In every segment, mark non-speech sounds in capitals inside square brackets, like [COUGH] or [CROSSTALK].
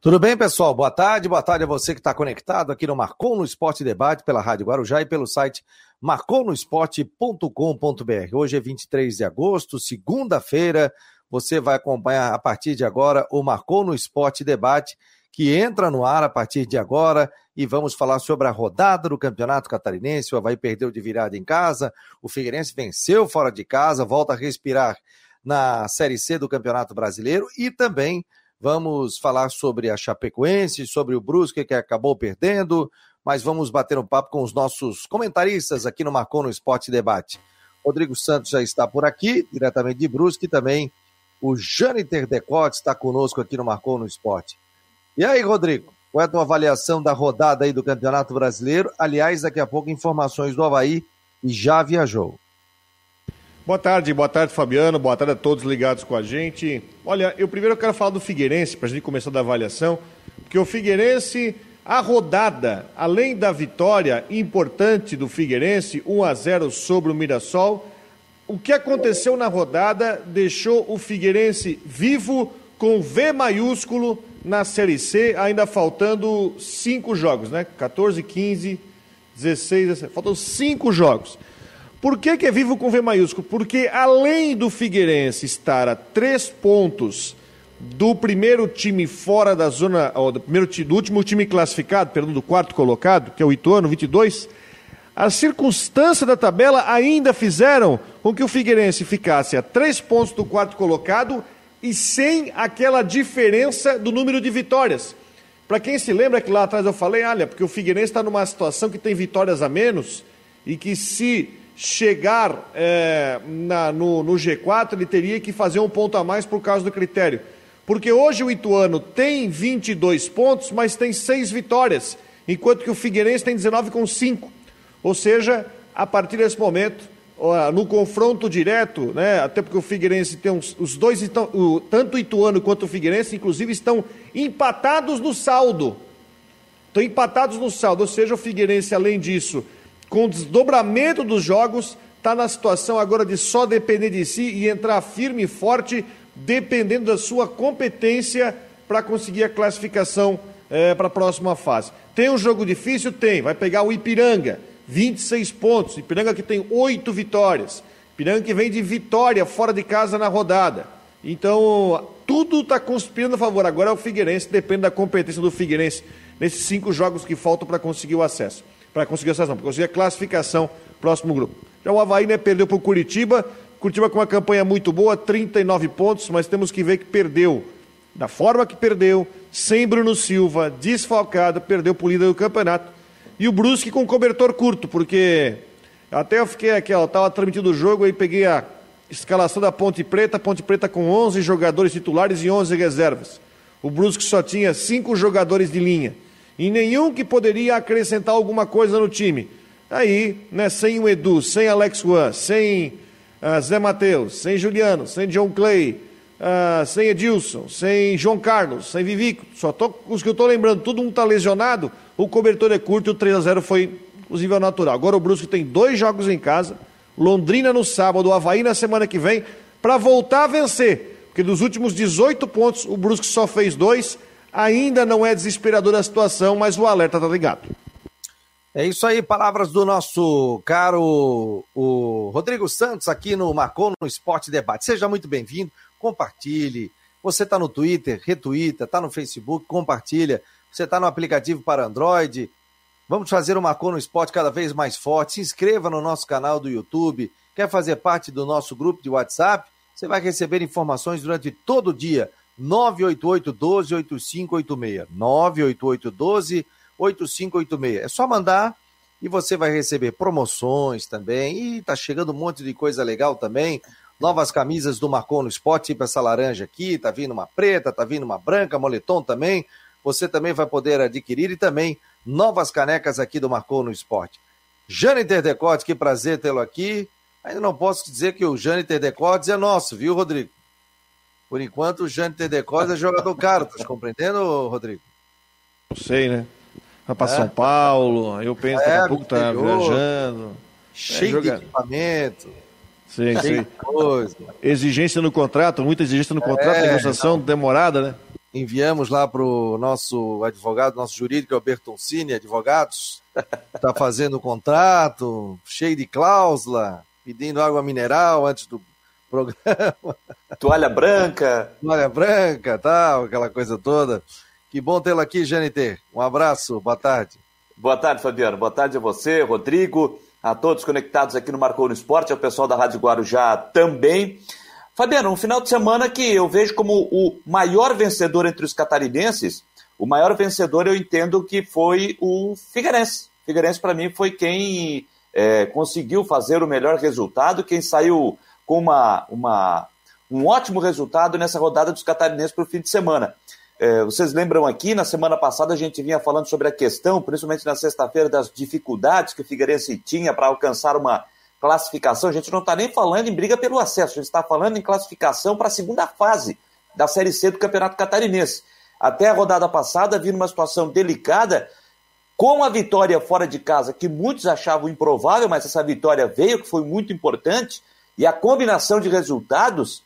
Tudo bem, pessoal? Boa tarde, boa tarde a você que está conectado aqui no Marcou no Esporte Debate pela Rádio Guarujá e pelo site marconosport.com.br. Hoje é 23 de agosto, segunda-feira. Você vai acompanhar a partir de agora o Marcou no Esporte Debate, que entra no ar a partir de agora e vamos falar sobre a rodada do Campeonato Catarinense. O Havaí perdeu de virada em casa, o Figueirense venceu fora de casa, volta a respirar na Série C do Campeonato Brasileiro e também Vamos falar sobre a Chapecoense, sobre o Brusque que acabou perdendo, mas vamos bater um papo com os nossos comentaristas aqui no Marcou no Esporte Debate. Rodrigo Santos já está por aqui, diretamente de Brusque, também o Jâniter Decote está conosco aqui no Marcou no Esporte. E aí, Rodrigo, qual é a tua avaliação da rodada aí do Campeonato Brasileiro? Aliás, daqui a pouco informações do Havaí e já viajou. Boa tarde, boa tarde, Fabiano. Boa tarde a todos ligados com a gente. Olha, eu primeiro quero falar do Figueirense, para a gente começar da avaliação, porque o Figueirense, a rodada, além da vitória importante do Figueirense, 1 a 0 sobre o Mirassol, o que aconteceu na rodada deixou o Figueirense vivo com V maiúsculo na Série C, ainda faltando cinco jogos, né? 14, 15, 16, 17. Faltam cinco jogos. Por que, que é vivo com V maiúsculo? Porque além do Figueirense estar a três pontos do primeiro time fora da zona, do, primeiro, do último time classificado, perdão, do quarto colocado, que é o Ituano, 22, as circunstâncias da tabela ainda fizeram com que o Figueirense ficasse a três pontos do quarto colocado e sem aquela diferença do número de vitórias. Para quem se lembra que lá atrás eu falei, olha, porque o Figueirense está numa situação que tem vitórias a menos e que se chegar é, na, no, no G4, ele teria que fazer um ponto a mais por causa do critério. Porque hoje o Ituano tem 22 pontos, mas tem 6 vitórias, enquanto que o Figueirense tem 19 com 5. Ou seja, a partir desse momento, no confronto direto, né, até porque o Figueirense tem uns, os dois, estão, o, tanto o Ituano quanto o Figueirense, inclusive, estão empatados no saldo. Estão empatados no saldo, ou seja, o Figueirense, além disso, com o desdobramento dos jogos, está na situação agora de só depender de si e entrar firme e forte, dependendo da sua competência para conseguir a classificação é, para a próxima fase. Tem um jogo difícil? Tem. Vai pegar o Ipiranga, 26 pontos. Ipiranga que tem oito vitórias. Ipiranga que vem de vitória fora de casa na rodada. Então, tudo está conspirando a favor. Agora é o Figueirense, depende da competência do Figueirense nesses cinco jogos que faltam para conseguir o acesso para conseguir a sensação, para conseguir a classificação próximo grupo. Já o Havaí né, perdeu para o Curitiba, Curitiba com uma campanha muito boa, 39 pontos, mas temos que ver que perdeu da forma que perdeu, sem Bruno Silva, desfalcado, perdeu por líder do campeonato. E o Brusque com cobertor curto, porque até eu fiquei aqui, ó, estava transmitindo o jogo e peguei a escalação da Ponte Preta, Ponte Preta com 11 jogadores titulares e 11 reservas. O Brusque só tinha cinco jogadores de linha e nenhum que poderia acrescentar alguma coisa no time. Aí, né, sem o Edu, sem Alex Juan, sem uh, Zé Matheus, sem Juliano, sem John Clay, uh, sem Edilson, sem João Carlos, sem Vivico, só tô, os que eu estou lembrando, todo mundo está lesionado, o cobertor é curto e o 3 a 0 foi, inclusive, ao natural. Agora o Brusque tem dois jogos em casa, Londrina no sábado, Havaí na semana que vem, para voltar a vencer. Porque dos últimos 18 pontos, o Brusque só fez dois Ainda não é desesperadora a situação, mas o alerta está ligado. É isso aí, palavras do nosso caro o Rodrigo Santos aqui no Marcou no Esporte Debate. Seja muito bem-vindo, compartilhe. Você está no Twitter, retuita, está no Facebook, compartilha. Você está no aplicativo para Android. Vamos fazer o Marcou no Esporte cada vez mais forte. Se inscreva no nosso canal do YouTube. Quer fazer parte do nosso grupo de WhatsApp? Você vai receber informações durante todo o dia 988 12 8586. 988 12 8586. É só mandar e você vai receber promoções também. E tá chegando um monte de coisa legal também. Novas camisas do Marcon no Esporte, tipo essa laranja aqui, tá vindo uma preta, tá vindo uma branca, moletom também. Você também vai poder adquirir e também novas canecas aqui do Marcon no Esporte. Jâniter Decotes, que prazer tê-lo aqui. Ainda não posso dizer que o Jâniter Decotes é nosso, viu, Rodrigo? Por enquanto, o Jâniter Decosa é jogador [LAUGHS] caro, tá compreendendo, Rodrigo? Não sei, né? Vai para é. São Paulo, aí eu penso, é, daqui a pouco tá viajando. Cheio é, de equipamento. Sim, sim. Exigência no contrato, muita exigência no contrato, é, negociação não. demorada, né? enviamos lá para o nosso advogado, nosso jurídico, é o Bertoncini Advogados, está [LAUGHS] fazendo o contrato, cheio de cláusula, pedindo água mineral antes do programa. [LAUGHS] Toalha branca. Toalha branca, tal, aquela coisa toda. Que bom tê-la aqui, GNT. Um abraço, boa tarde. Boa tarde, Fabiano. Boa tarde a você, Rodrigo, a todos conectados aqui no Marcou no Esporte, ao pessoal da Rádio Guarujá também. Fabiano, um final de semana que eu vejo como o maior vencedor entre os catarinenses. O maior vencedor eu entendo que foi o Figueirense. Figueirense, para mim, foi quem é, conseguiu fazer o melhor resultado, quem saiu com uma, uma, um ótimo resultado nessa rodada dos catarinenses para o fim de semana. É, vocês lembram aqui, na semana passada a gente vinha falando sobre a questão, principalmente na sexta-feira, das dificuldades que o Figueirense tinha para alcançar uma classificação. A gente não está nem falando em briga pelo acesso, a gente está falando em classificação para a segunda fase da Série C do Campeonato Catarinense. Até a rodada passada, vi numa situação delicada, com a vitória fora de casa, que muitos achavam improvável, mas essa vitória veio, que foi muito importante, e a combinação de resultados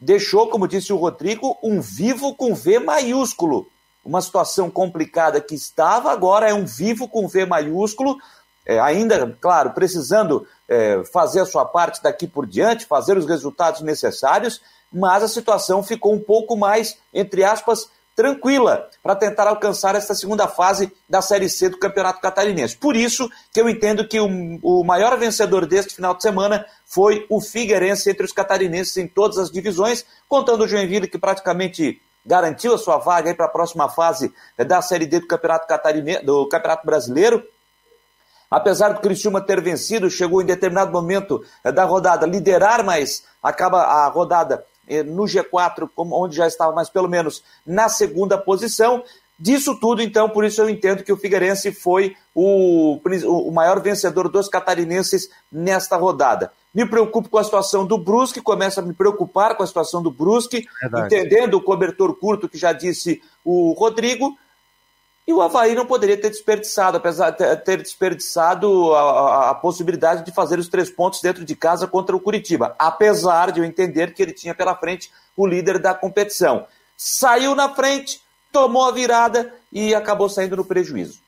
deixou, como disse o Rodrigo, um vivo com V maiúsculo. Uma situação complicada que estava, agora é um vivo com V maiúsculo, é, ainda, claro, precisando é, fazer a sua parte daqui por diante, fazer os resultados necessários, mas a situação ficou um pouco mais, entre aspas, tranquila para tentar alcançar esta segunda fase da Série C do Campeonato Catarinense. Por isso que eu entendo que o, o maior vencedor deste final de semana foi o Figueirense entre os catarinenses em todas as divisões, contando o Joinville que praticamente garantiu a sua vaga para a próxima fase da Série D do Campeonato, Catarinense, do Campeonato Brasileiro. Apesar do Criciúma ter vencido, chegou em determinado momento da rodada liderar, mas acaba a rodada eh, no G4, onde já estava, mas pelo menos na segunda posição. Disso tudo, então, por isso eu entendo que o Figueirense foi o, o maior vencedor dos catarinenses nesta rodada. Me preocupo com a situação do Brusque, começa a me preocupar com a situação do Brusque, Verdade. entendendo o cobertor curto que já disse o Rodrigo, e o Havaí não poderia ter desperdiçado, apesar de ter desperdiçado a, a, a, possibilidade de fazer os três pontos dentro de casa contra o Curitiba, apesar de eu entender que ele tinha pela frente o líder da competição. Saiu na frente, tomou a virada e acabou saindo no prejuízo.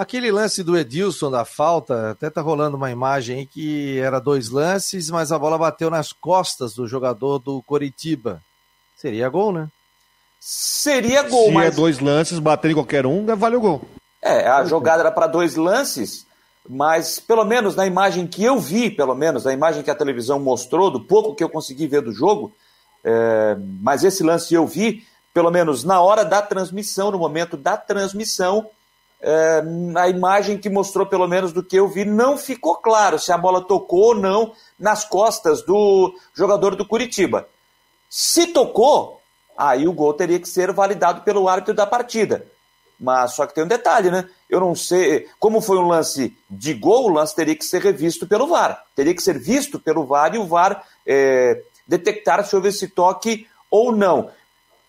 Aquele lance do Edilson da falta, até tá rolando uma imagem aí que era dois lances, mas a bola bateu nas costas do jogador do Coritiba. Seria gol, né? seria gol. Se é mas... é dois lances, bater em qualquer um, vale o gol. É, a jogada era para dois lances, mas pelo menos na imagem que eu vi, pelo menos na imagem que a televisão mostrou, do pouco que eu consegui ver do jogo, é, mas esse lance eu vi, pelo menos na hora da transmissão, no momento da transmissão, é, a imagem que mostrou, pelo menos do que eu vi, não ficou claro se a bola tocou ou não nas costas do jogador do Curitiba. Se tocou, aí o gol teria que ser validado pelo árbitro da partida. Mas só que tem um detalhe, né? Eu não sei. Como foi um lance de gol, o lance teria que ser revisto pelo VAR. Teria que ser visto pelo VAR e o VAR é, detectar se houve esse toque ou não.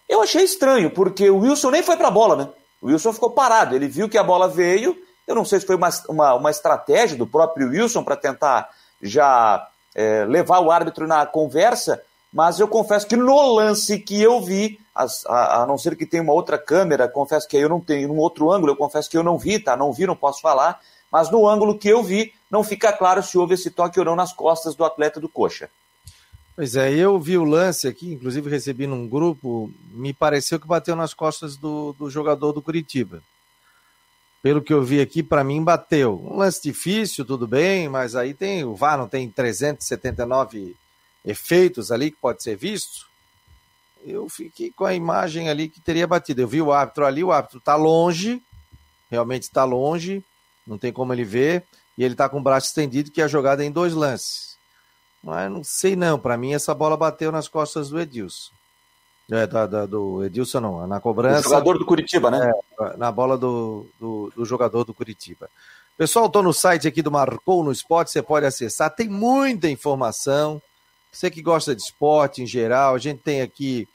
Eu achei estranho, porque o Wilson nem foi para a bola, né? O Wilson ficou parado. Ele viu que a bola veio. Eu não sei se foi uma, uma, uma estratégia do próprio Wilson para tentar já é, levar o árbitro na conversa, mas eu confesso que no lance que eu vi, a, a, a, não ser que tenha uma outra câmera, confesso que eu não tenho, num outro ângulo, eu confesso que eu não vi, tá? Não vi, não posso falar, mas no ângulo que eu vi, não fica claro se houve esse toque ou não nas costas do atleta do Coxa. Pois é, eu vi o lance aqui, inclusive recebi num grupo, me pareceu que bateu nas costas do, do jogador do Curitiba. Pelo que eu vi aqui, para mim bateu. Um lance difícil, tudo bem, mas aí tem o VAR não tem 379 efeitos ali que pode ser visto, eu fiquei com a imagem ali que teria batido. Eu vi o árbitro ali, o árbitro está longe, realmente está longe, não tem como ele ver, e ele está com o braço estendido, que é a jogada em dois lances. Mas não sei não, para mim essa bola bateu nas costas do Edilson. É, da, da, do Edilson não, na cobrança. O jogador do Curitiba, né? É, na bola do, do, do jogador do Curitiba. Pessoal, estou no site aqui do Marcou no Esporte, você pode acessar, tem muita informação você que gosta de esporte em geral, a gente tem aqui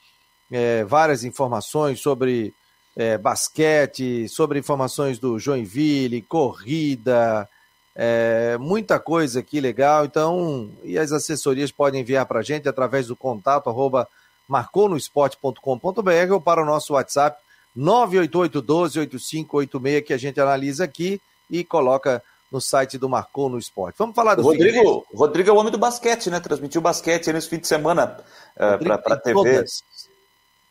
é, várias informações sobre é, basquete, sobre informações do Joinville, corrida, é, muita coisa aqui legal. Então, e as assessorias podem enviar para a gente através do contato arroba marconosport.com.br ou para o nosso WhatsApp 988-12-8586 que a gente analisa aqui e coloca no site do Marcou no Esporte. Vamos falar do Rodrigo. Rodrigo é o homem do basquete, né? Transmitiu basquete nesse fim de semana uh, para a TV. Todas.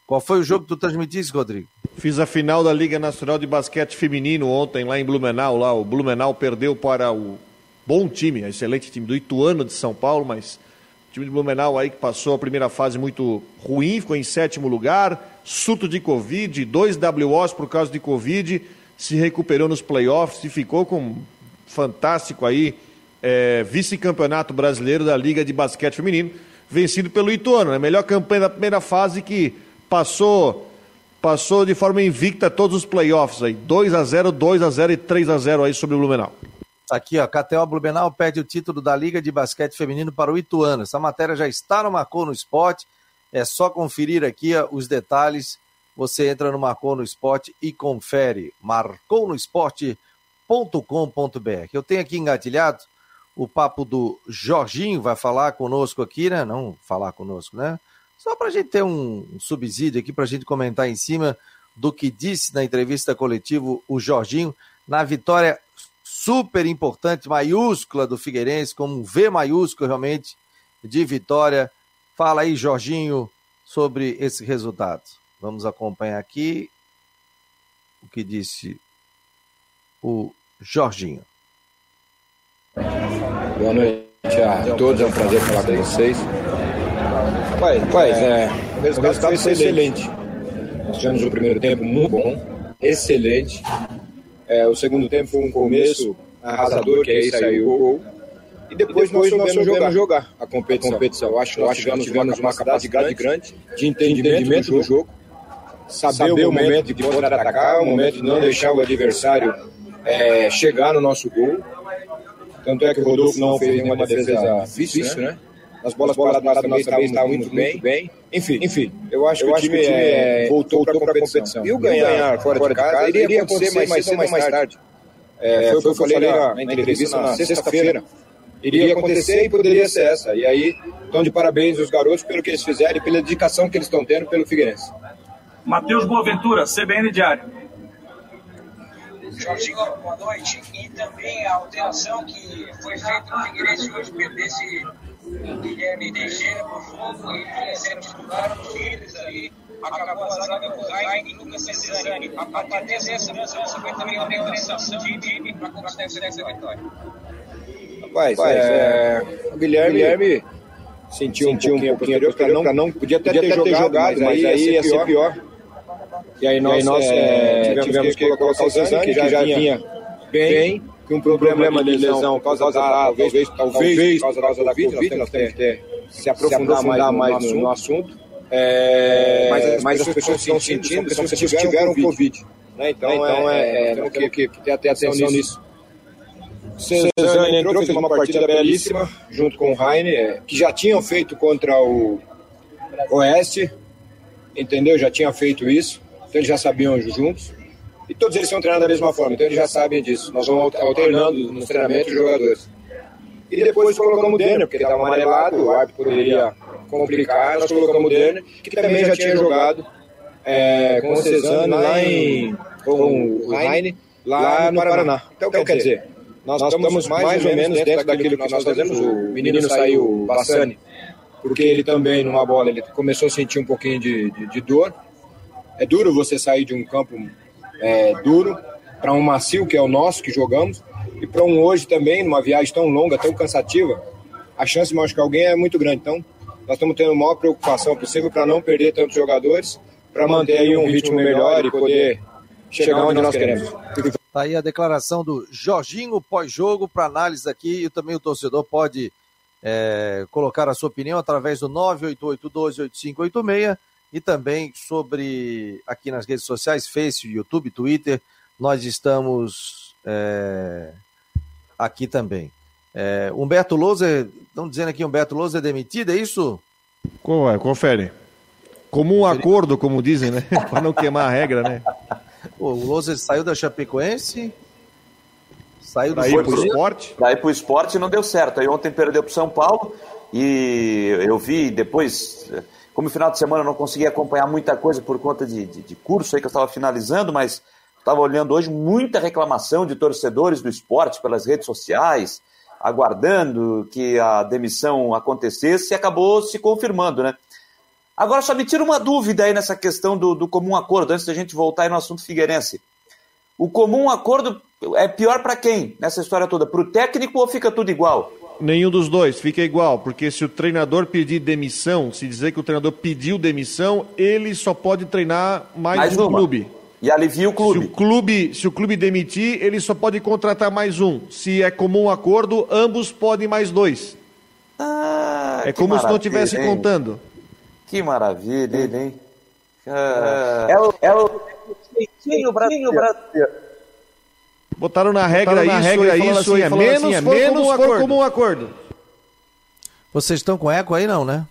Qual foi o jogo que tu transmitiste, Rodrigo? Fiz a final da Liga Nacional de Basquete Feminino ontem lá em Blumenau. Lá o Blumenau perdeu para o bom time, excelente time do Ituano de São Paulo, mas o time de Blumenau aí que passou a primeira fase muito ruim, ficou em sétimo lugar, surto de Covid, dois WOs por causa de Covid, se recuperou nos playoffs e ficou com fantástico aí é, vice-campeonato brasileiro da Liga de Basquete Feminino, vencido pelo Ituano, né? Melhor campanha da primeira fase que passou passou de forma invicta todos os playoffs aí. 2 a 0 2 a 0 e 3 a 0 aí sobre o Blumenau. Aqui, ó, KTO Blumenau perde o título da Liga de Basquete Feminino para o Ituano. Essa matéria já está no Marcou no Esporte. É só conferir aqui ó, os detalhes. Você entra no Marcou no Esporte e confere. marconosport.com.br. Eu tenho aqui engatilhado o papo do Jorginho, vai falar conosco aqui, né? Não falar conosco, né? Só para a gente ter um subsídio aqui, para a gente comentar em cima do que disse na entrevista coletiva o Jorginho, na vitória super importante, maiúscula do Figueirense, como um V maiúsculo realmente de vitória. Fala aí, Jorginho, sobre esse resultado. Vamos acompanhar aqui o que disse o Jorginho. Boa noite a todos, é um prazer falar com vocês. Rapaz, rapaz é, é, o resultado foi excelente. Nós tivemos o primeiro tempo muito bom, excelente. É, o segundo tempo foi um começo arrasador, que aí saiu o gol. E depois, depois nós soubemos jogar, jogar a competição. A competição. Eu acho que nós tivemos, uma capacidade grande de entendimento, entendimento do, jogo, saber, saber o momento de poder atacar, o momento de não deixar o adversário é, chegar no nosso gol. Tanto é que o Rodolfo não fez nenhuma defesa difícil, né? As bolas paradas nós também estavam muito, muito bem. Enfim, enfim, eu acho que eu o time, é, voltou, voltou para a competição. E o ganhar, ganhar fora, fora de casa, casa iria acontecer mais cedo ou mais tarde. É, foi o que eu falei na, na entrevista na sexta-feira. Iria acontecer e poderia ser essa. E aí, estão de parabéns os garotos pelo que eles fizeram e pela dedicação que eles estão tendo pelo Figueirense. Matheus Boaventura, CBN Diário. Jorginho, boa noite. E também a alteração que foi feita no Figueirense hoje, perder-se Guilherme Teixeira no jogo, ele vinha sendo titular líderes ali. Acabou a zaga com Raine e Lucas Cesani. A partir dessa mudança foi também uma neutralização de time para conquistar essa vitória. Rapaz, Rapaz é, é, o Guilherme, Guilherme sentiu, sentiu um pouquinho, pouquinho posterior, não, não, podia até, podia ter, ter jogado, mas, aí ia ser pior. pior. E aí nós, e aí nós é, tivemos, tivemos, que colocar o Cesani, que já, já vinha bem que um problema, de lesão, por causa, da, talvez, talvez, por causa da Covid, nós temos que se aprofundar, mais, no, assunto. É, mas, as, pessoas estão sentindo, são pessoas que tiveram Covid. COVID né? Então, né? então é, é, é temos que, que, ter atenção nisso. Cezanne entrou, fez uma partida belíssima, junto com o Heine, é, que já tinham feito contra o Oeste, entendeu? Já tinha feito isso, então eles já sabiam juntos. E todos eles são treinados da mesma forma, então eles já sabem disso. Nós vamos alternando nos treinamentos os jogadores. E depois colocamos o Denner, porque estava amarelado, o árbitro poderia complicar. Nós colocamos o Denner, que também já tinha jogado é, com o Cezanne lá em. com o Heine, lá no Paraná. Então, quer dizer, nós estamos mais ou menos dentro daquilo que nós fazemos. O menino saiu, o Bassani, porque ele também, numa bola, ele começou a sentir um pouquinho de, de, de dor. É duro você sair de um campo é, duro, para um macio que é o nosso, que jogamos, e para um hoje também, numa viagem tão longa, tão cansativa, a chance de machucar alguém é muito grande. Então, nós estamos tendo a maior preocupação possível para não perder tantos jogadores, para manter aí um ritmo melhor e poder chegar onde nós queremos. Tá aí a declaração do Jorginho pós-jogo para análise aqui e também o torcedor pode é, colocar a sua opinião através do 988-12-8586 e também sobre aqui nas redes sociais, Face, YouTube, Twitter, nós estamos é, aqui também. É, Humberto Lousa, estão dizendo aqui Humberto Lousa é demitido, é isso? É? Confere. Como um acordo, como dizem, né? [LAUGHS] Para não queimar a regra, né? [LAUGHS] o Lousa saiu da Chapecoense, saiu do esporte. Daí para o esporte não deu certo. Aí ontem perdeu para o São Paulo e eu vi depois Como final de semana eu não consegui acompanhar muita coisa por conta de, de, de curso aí que eu estava finalizando, mas estava olhando hoje muita reclamação de torcedores do esporte pelas redes sociais, aguardando que a demissão acontecesse e acabou se confirmando, né? Agora só me tira uma dúvida aí nessa questão do, do comum acordo, antes da gente voltar aí no assunto Figueirense. O comum acordo é pior para quem nessa história toda? Para o técnico ou fica tudo igual? Nenhum dos dois, fica igual, porque se o treinador pedir demissão, se dizer que o treinador pediu demissão, ele só pode treinar mais, mais um uma. clube. E alivia o clube. Se o clube, se o clube demitir, ele só pode contratar mais um. Se é comum acordo, ambos podem mais dois. Ah, é como se não estivesse contando. Que maravilha, hein? Ah, é o, é o jeitinho brasileiro. Botaram na regra Botaram na isso, regra isso, assim, é menos, assim, é menos comum, comum acordo. Vocês estão com eco aí não, né?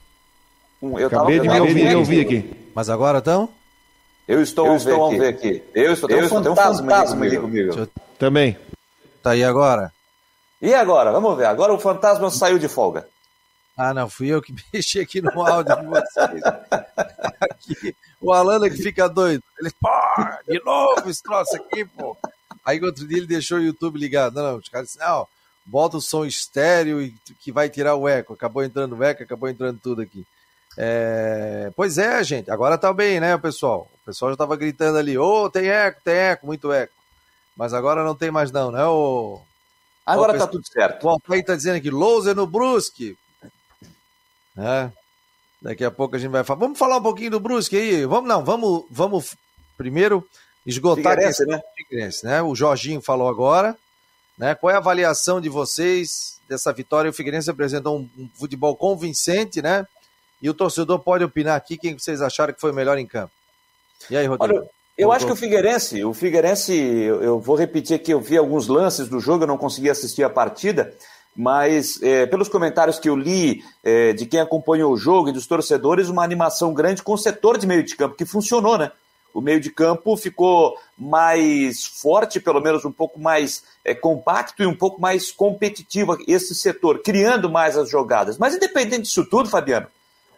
Eu Acabei de me ouvir, me ouvir aqui. Mas agora estão? Eu estou, eu estou a ver aqui. Eu estou, eu estou, tem um fantasma ali comigo. Eu... Também. Tá aí agora? E agora? Vamos ver. Agora o fantasma saiu de folga. Ah, não, fui eu que [LAUGHS] mexi aqui no áudio de vocês. [LAUGHS] Aqui, o Alana que fica doido. Ele, pô, de novo esse troço aqui, pô. Aí outro dia ele deixou o YouTube ligado. Não, não, os caras disseram, não, bota o som estéreo e que vai tirar o eco. Acabou entrando o eco, acabou entrando tudo aqui. É... Pois é, gente, agora tá bem, né, pessoal? O pessoal já tava gritando ali, ô, oh, tem eco, tem eco, muito eco. Mas agora não tem mais não, né, ô... Agora tá tudo certo. O aí tá dizendo aqui, Louser no Brusque. É. Daqui a pouco a gente vai falar. Vamos falar um pouquinho do Brusque aí? Vamos, não, vamos, vamos primeiro esgotar Figueirense, a né? Figueirense, né? O Jorginho falou agora, né? Qual é a avaliação de vocês dessa vitória? O Figueirense apresentou um, um futebol convincente, né? E o torcedor pode opinar aqui quem vocês acharam que foi melhor em campo. E aí, Rodrigo? Olha, eu acho que o Figueirense, o Figueirense, eu vou repetir aqui, eu vi alguns lances do jogo, eu não consegui assistir a partida, mas é, pelos comentários que eu li é, de quem acompanhou o jogo e dos torcedores, uma animação grande com o setor de meio de campo, que funcionou, né? O meio de campo ficou mais forte, pelo menos um pouco mais é, compacto e um pouco mais competitivo esse setor, criando mais as jogadas. Mas independente disso tudo, Fabiano,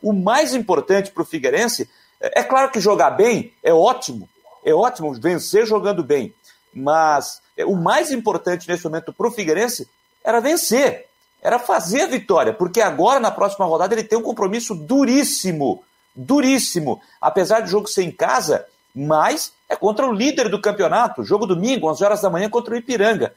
o mais importante para o Figueirense é, é claro que jogar bem é ótimo, é ótimo vencer jogando bem, mas é, o mais importante nesse momento para o Figueirense era vencer, era fazer a vitória, porque agora na próxima rodada ele tem um compromisso duríssimo, duríssimo. Apesar do jogo ser em casa, mas é contra o líder do campeonato, jogo domingo, 11 horas da manhã, contra o Ipiranga.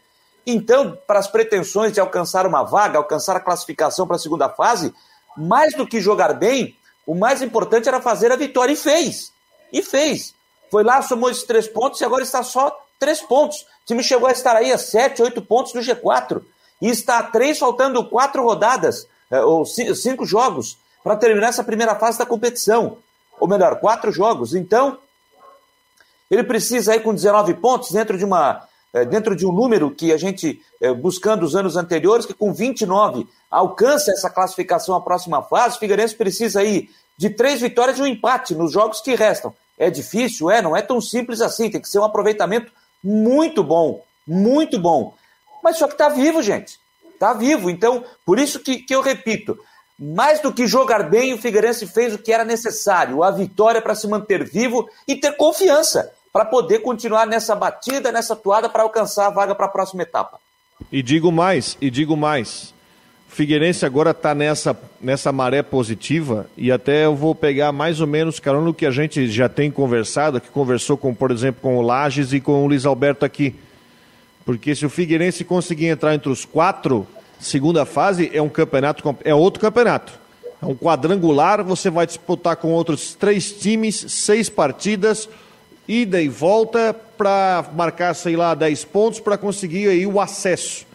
Então, para as pretensões de alcançar uma vaga, alcançar a classificação para a segunda fase, mais do que jogar bem, o mais importante era fazer a vitória, e fez. E fez. Foi lá, somou esses três pontos e agora está só três pontos. O time chegou a estar aí a sete, oito pontos do G4. E está a três, faltando quatro rodadas, é, ou cinco jogos, para terminar essa primeira fase da competição. Ou melhor, quatro jogos. Então, ele precisa aí com 19 pontos dentro de uma eh, dentro de um número que a gente eh, buscando os anos anteriores que com 29 alcança essa classificação à próxima fase. O Figueirense precisa aí de três vitórias e um empate nos jogos que restam. É difícil, é, não é tão simples assim. Tem que ser um aproveitamento muito bom, muito bom. Mas só que está vivo, gente. Está vivo. Então, por isso que, que eu repito, mais do que jogar bem, o Figueirense fez o que era necessário, a vitória para se manter vivo e ter confiança para poder continuar nessa batida, nessa toada para alcançar a vaga para a próxima etapa. E digo mais, e digo mais. Figueirense agora está nessa, nessa maré positiva e até eu vou pegar mais ou menos, carona, no que a gente já tem conversado, que conversou com, por exemplo, com o Lages e com o Luiz Alberto aqui. Porque se o Figueirense conseguir entrar entre os quatro, segunda fase é um campeonato, é outro campeonato. É um quadrangular, você vai disputar com outros três times, seis partidas, ida e volta para marcar, sei lá, 10 pontos para conseguir aí o acesso.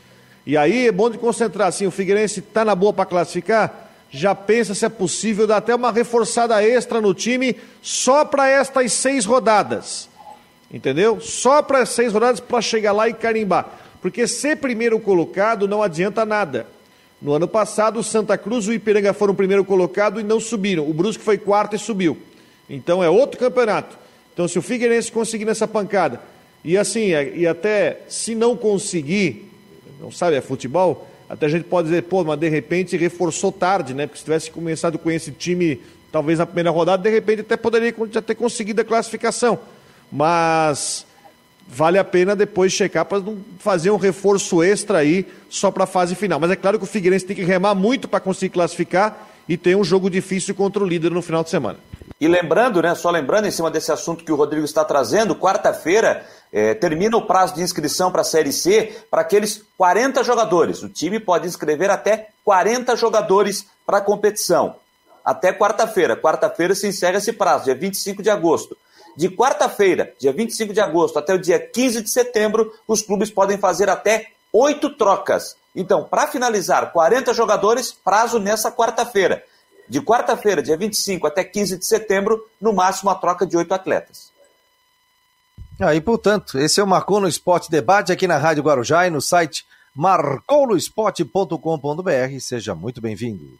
E aí é bom de concentrar, assim, o Figueirense está na boa para classificar, já pensa se é possível dar até uma reforçada extra no time só para estas seis rodadas. Entendeu? Só para seis rodadas para chegar lá e carimbar. Porque ser primeiro colocado não adianta nada. No ano passado, o Santa Cruz e o Ipiranga foram primeiro colocado e não subiram. O Brusque foi quarto e subiu. Então é outro campeonato. Então, se o Figueirense conseguir nessa pancada, e assim, é, e até se não conseguir, não sabe, é futebol, até a gente pode dizer, pô, mas de repente reforçou tarde, né? Porque se tivesse começado com esse time talvez na primeira rodada, de repente até poderia já ter conseguido a classificação. Mas vale a pena depois checar para não fazer um reforço extra aí só para a fase final. Mas é claro que o Figueirense tem que remar muito para conseguir classificar e tem um jogo difícil contra o líder no final de semana. E lembrando, né, só lembrando em cima desse assunto que o Rodrigo está trazendo, quarta-feira é, termina o prazo de inscrição para a Série C para aqueles 40 jogadores. O time pode inscrever até 40 jogadores para a competição. Até quarta-feira. Quarta-feira se encerra esse prazo, dia 25 de agosto. De quarta-feira, dia 25 de agosto, até o dia 15 de setembro, os clubes podem fazer até oito trocas. Então, para finalizar, 40 jogadores, prazo nessa quarta-feira. De quarta-feira, dia 25 até 15 de setembro, no máximo a troca de oito atletas. Aí, ah, portanto, esse é o Marcou no Esporte Debate aqui na Rádio Guarujá e no site marcounosport.com.br. Seja muito bem-vindo.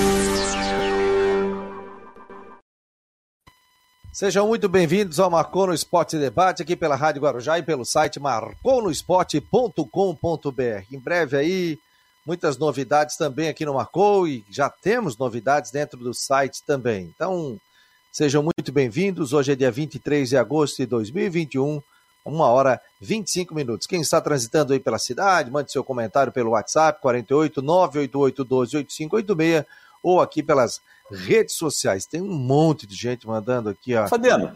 Sejam muito bem-vindos ao Marcou no Esporte Debate aqui pela Rádio Guarujá e pelo site marconosport.com.br. Em breve aí, muitas novidades também aqui no Marcou e já temos novidades dentro do site também. Então, sejam muito bem-vindos. Hoje é dia 23 de agosto de 2021, uma hora 25 minutos. Quem está transitando aí pela cidade, mande seu comentário pelo WhatsApp 48 988 12 8586 ou aqui pelas sociais. Tem um monte de gente mandando aqui, ó. Fabiano.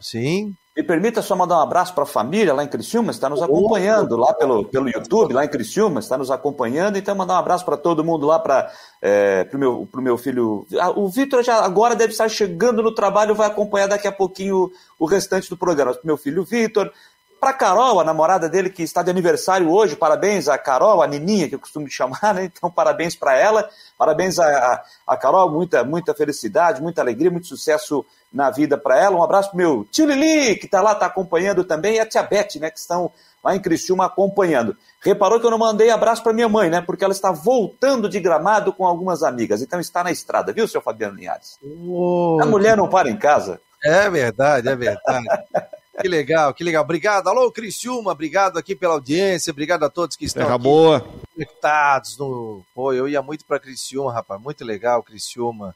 Sim. Me permita só mandar um abraço para a família lá em Criciúma, está nos acompanhando lá pelo, pelo YouTube, lá em Criciúma, está nos acompanhando. Então, mandar um abraço para todo mundo lá, para é, o meu, pro meu filho. Ah, o Vitor já agora deve estar chegando no trabalho, vai acompanhar daqui a pouquinho o restante do programa. Para meu filho Vitor, para Carol, a namorada dele que está de aniversário hoje, parabéns a Carol, a Nininha, que eu costumo [LAUGHS] chamar, né? Então, parabéns para ela, parabéns a, a, a, Carol, muita, muita felicidade, muita alegria, muito sucesso na vida para ela. Um abraço pro meu tio Lili, que está lá, está acompanhando também, e a tia Beth, né, que estão lá em Criciúma acompanhando. Reparou que eu não mandei abraço para minha mãe, né? Porque ela está voltando de gramado com algumas amigas, então está na estrada, viu, seu Fabiano Linhares? Oh. A mulher não para em casa. É verdade, é verdade. [LAUGHS] Que legal, que legal. Obrigado. Alô, Criciúma, obrigado aqui pela audiência, obrigado a todos que estão Terra aqui boa. conectados no. Pô, eu ia muito para Criciúma, rapaz. Muito legal, Criciúma.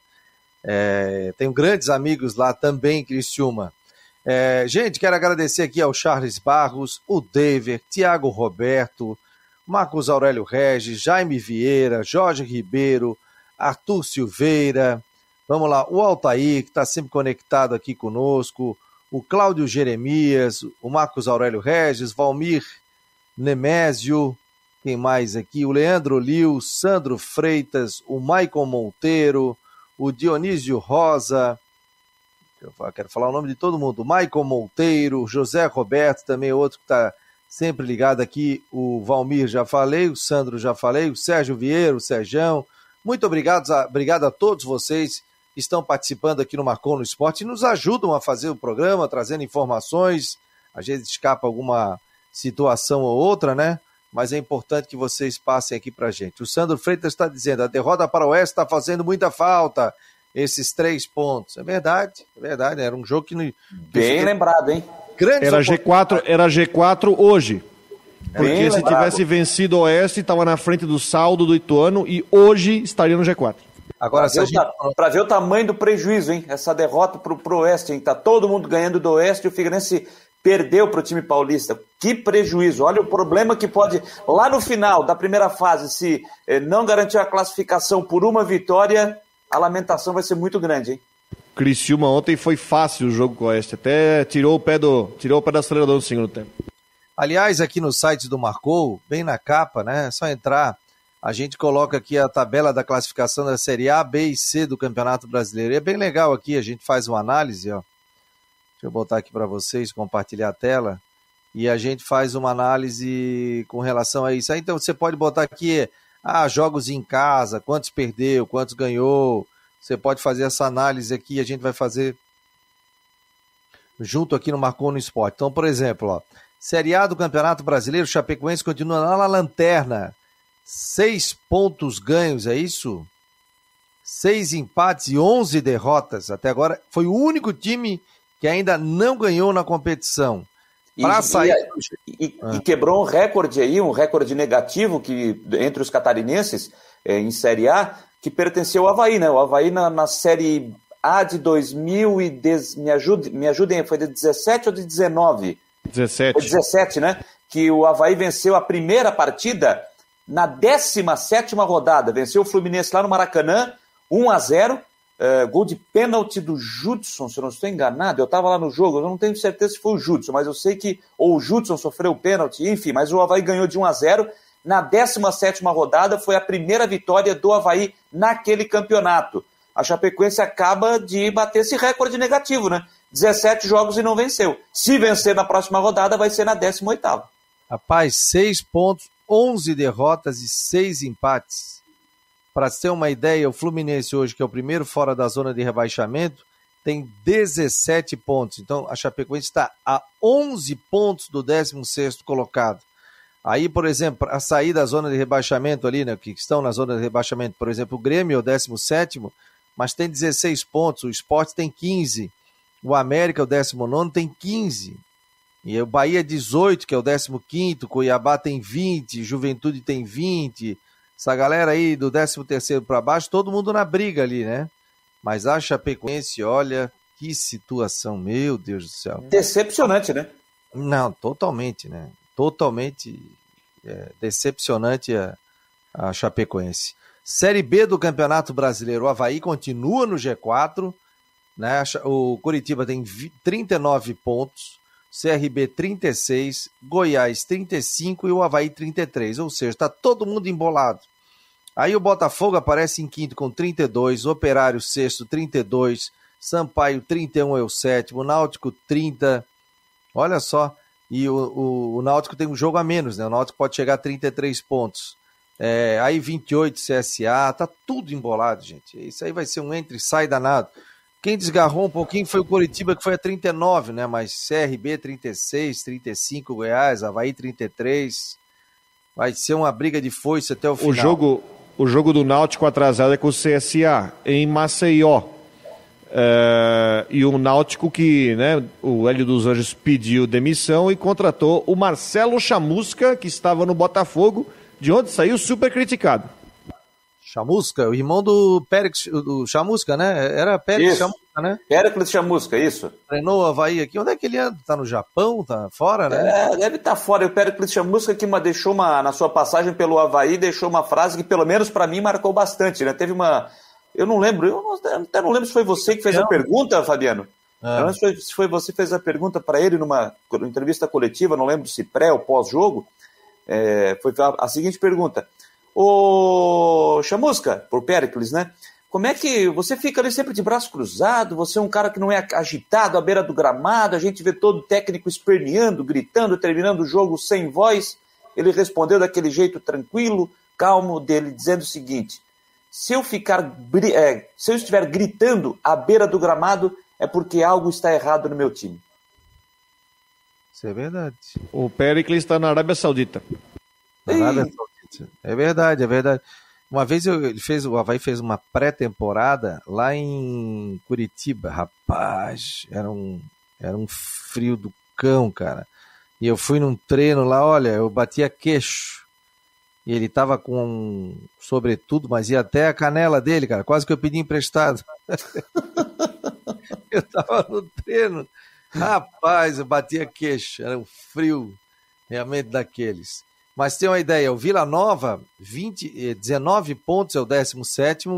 É, tenho grandes amigos lá também, Criciúma. É, gente, quero agradecer aqui ao Charles Barros, o David, Tiago Roberto, Marcos Aurélio Regis, Jaime Vieira, Jorge Ribeiro, Arthur Silveira, vamos lá, o Altair, que está sempre conectado aqui conosco, o Cláudio Jeremias, o Marcos Aurélio Regis, Valmir Nemésio, quem mais aqui? O Leandro Liu, Sandro Freitas, o Maicon Monteiro, o Dionísio Rosa, eu quero falar o nome de todo mundo, Maicon Monteiro, José Roberto, também outro que está sempre ligado aqui, o Valmir já falei, o Sandro já falei, o Sérgio Vieira, o Serjão, muito obrigado obrigado a todos vocês estão participando aqui no Marcou no Esporte e nos ajudam a fazer o programa, trazendo informações. Às vezes escapa alguma situação ou outra, né? mas é importante que vocês passem aqui para gente. O Sandro Freitas está dizendo: a derrota para o Oeste está fazendo muita falta. Esses três pontos. É verdade, é verdade. Era um jogo que. Não... Bem lembrado, hein? Grandes era G4, era G4 hoje. Porque Bem se lembrado. tivesse vencido o Oeste, estava na frente do saldo do Ituano e hoje estaria no G4. Agora, para ver, gente... ver, o tamanho do prejuízo, hein? Essa derrota pro, pro Oeste, hein? Tá todo mundo ganhando do Oeste e o Figueirense perdeu para o time paulista. Que prejuízo! Olha o problema que pode. Lá no final da primeira fase, se eh, não garantir a classificação por uma vitória, a lamentação vai ser muito grande, hein? Criciúma ontem foi fácil o jogo com o Oeste, até tirou o pé do, tirou o pé do acelerador no segundo tempo. Aliás, aqui no site do Marcou, bem na capa, né? É só entrar. A gente coloca aqui a tabela da classificação da Série A, B e C do Campeonato Brasileiro. E é bem legal aqui, a gente faz uma análise, ó. Deixa eu botar aqui para vocês, compartilhar a tela. E a gente faz uma análise com relação a isso. Aí, então você pode botar aqui, ah, jogos em casa, quantos perdeu, quantos ganhou. Você pode fazer essa análise aqui, a gente vai fazer junto aqui no Marcou no Esporte. Então, por exemplo, ó, Série A do Campeonato Brasileiro, Chapecoense continua lá na lanterna. Seis pontos ganhos, é isso? Seis empates e onze derrotas. Até agora foi o único time que ainda não ganhou na competição. Para sair. E, e, ah. e, quebrou um recorde aí, um recorde negativo que entre os catarinenses é, em Série A, que pertenceu ao Havaí, né? O Havaí na, na Série A de 2000 e des, me, ajude, me ajudem, foi de 17 ou de 19? 17. Foi 17, né? Que o Havaí venceu a primeira partida na 17 rodada. Venceu o Fluminense lá no Maracanã, 1 a 0 Uh, gol de pênalti do Judson, se eu não estou enganado, eu estava lá no jogo, eu não tenho certeza se foi o Judson, mas eu sei que ou o Judson sofreu pênalti, enfim, mas o Havaí ganhou de 1 a 0 Na 17 rodada foi a primeira vitória do Havaí naquele campeonato. A Chapecoense acaba de bater esse recorde negativo, né? 17 jogos e não venceu. Se vencer na próxima rodada, vai ser na 18 Rapaz, 6 pontos, 11 derrotas e 6 empates. Para ter uma ideia, o Fluminense hoje, que é o primeiro fora da zona de rebaixamento, tem 17 pontos. Então a Chapecoense está a 11 pontos do 16º colocado. Aí, por exemplo, a sair da zona de rebaixamento ali, né, que estão na zona de rebaixamento, por exemplo, o Grêmio é o 17º, mas tem 16 pontos, o Sport tem 15, o América, o 19 tem 15. E o Bahia 18, que é o 15º, Cuiabá tem 20, Juventude tem 20, essa galera aí do 13 terceiro para baixo, todo mundo na briga ali, né? Mas a Chapecoense, olha, que situação, meu Deus do céu. Decepcionante, né? Não, totalmente, né? Totalmente é, decepcionante a, a Chapecoense. Série B do Campeonato Brasileiro, o Havaí continua no G4, né? O Curitiba tem 39 pontos, CRB 36, Goiás 35 e o Havaí 33. Ou seja, está todo mundo embolado. Aí o Botafogo aparece em quinto com 32, Operário sexto 32, Sampaio 31 é o sétimo, Náutico 30. Olha só, e o, o, o, Náutico tem um jogo a menos, né? O Náutico pode chegar a 33 pontos. É, aí 28 CSA, tá tudo embolado, gente. Isso aí vai ser um entre e sai danado. Quem desgarrou um pouquinho foi o Coritiba, que foi a 39, né? Mas CRB 36, 35 Goiás, Havaí 33. Vai ser uma briga de foice até o final. O jogo, o jogo do Náutico atrasado é com o CSA, em Maceió. É, e o Náutico que, né, o Hélio dos Anjos pediu demissão e contratou o Marcelo Chamusca, que estava no Botafogo, de onde saiu super criticado. Chamusca, o irmão do Pérez, do Chamusca, né? Era Pérez Chamusca, né? Péricles Chamusca, isso. Treinou o Havaí aqui. Onde é que ele anda? Tá no Japão? Tá fora, né? É, deve estar tá fora. O Péricles Chamusca que uma, deixou uma, na sua passagem pelo Havaí, deixou uma frase que pelo menos para mim marcou bastante, né? Teve uma... Eu não lembro, eu não, até não lembro se foi você que fez não. a pergunta, Fabiano. Ah. Não sei se foi você que fez a pergunta para ele numa entrevista coletiva, não lembro se pré ou pós-jogo. É, foi a, a seguinte pergunta. Ô, Chamusca, por Péricles, né? Como é que você fica ali sempre de braço cruzado? Você é um cara que não é agitado à beira do gramado, a gente vê todo técnico esperneando, gritando, terminando o jogo sem voz. Ele respondeu daquele jeito tranquilo, calmo, dele, dizendo o seguinte: se eu ficar, é, se eu estiver gritando à beira do gramado, é porque algo está errado no meu time. Isso é verdade. O Pericles está na Arábia Saudita. Na Arábia Saudita. É verdade, é verdade. Uma vez eu, ele fez, o Havaí fez uma pré-temporada lá em Curitiba. Rapaz, era um, era um frio do cão, cara. E eu fui num treino lá, olha, eu batia queixo. E ele tava com sobretudo, mas ia até a canela dele, cara. Quase que eu pedi emprestado. [LAUGHS] eu tava no treino. Rapaz, eu batia queixo. Era um frio realmente daqueles. Mas tem uma ideia, o Vila Nova, 20, 19 pontos é o 17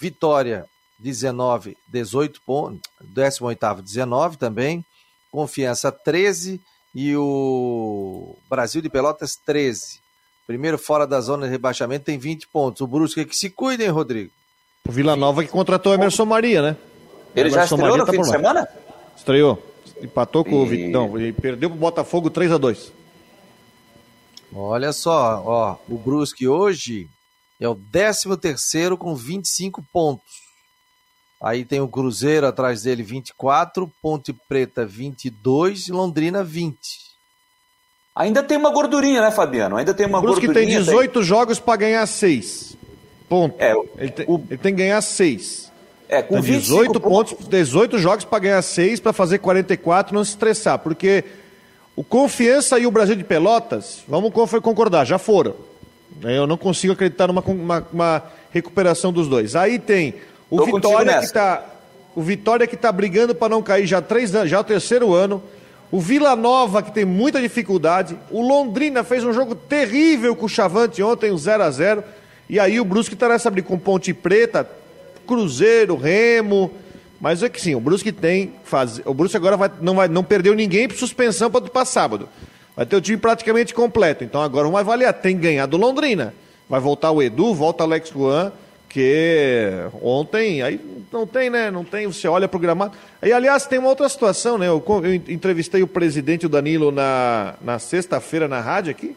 Vitória, 19, 18 pontos, 18 19 também, Confiança 13 e o Brasil de Pelotas 13. Primeiro fora da zona de rebaixamento tem 20 pontos. O Brusque é que se cuida, hein, Rodrigo? O Vila Nova que contratou o Emerson Maria, né? Ele já estreou Maria no tá fim de semana? Estreou. Empatou com e... o Vitão. E perdeu pro Botafogo 3 a 2 Olha só, ó, o Brusque hoje é o 13 terceiro com 25 pontos. Aí tem o Cruzeiro atrás dele 24, Ponte Preta 22 e Londrina 20. Ainda tem uma gordurinha, né, Fabiano? Ainda tem uma o Brusque gordurinha. tem 18 tem... jogos para ganhar 6. Ponto. É, ele, tem, o... ele tem que ganhar 6. É, com então, 18 pontos, pontos, 18 jogos para ganhar 6, para fazer 44 não se estressar, porque o Confiança e o Brasil de Pelotas, vamos concordar, já foram. Eu não consigo acreditar numa uma, uma recuperação dos dois. Aí tem o Tô Vitória que está o Vitória que está brigando para não cair já três já o terceiro ano. O Vila Nova que tem muita dificuldade. O Londrina fez um jogo terrível com o Chavante ontem, um 0 a 0 E aí o Brusque está nessa briga com Ponte Preta, Cruzeiro, Remo. Mas é que sim, o Brusque tem. Faz... O Brusque agora vai, não, vai, não perdeu ninguém por suspensão para sábado. Vai ter o time praticamente completo. Então agora vamos avaliar. Tem ganhado Londrina. Vai voltar o Edu, volta o Alex Juan, que ontem. Aí não tem, né? Não tem. Você olha programado. Aí, aliás, tem uma outra situação, né? Eu, eu entrevistei o presidente, o Danilo, na, na sexta-feira na rádio aqui.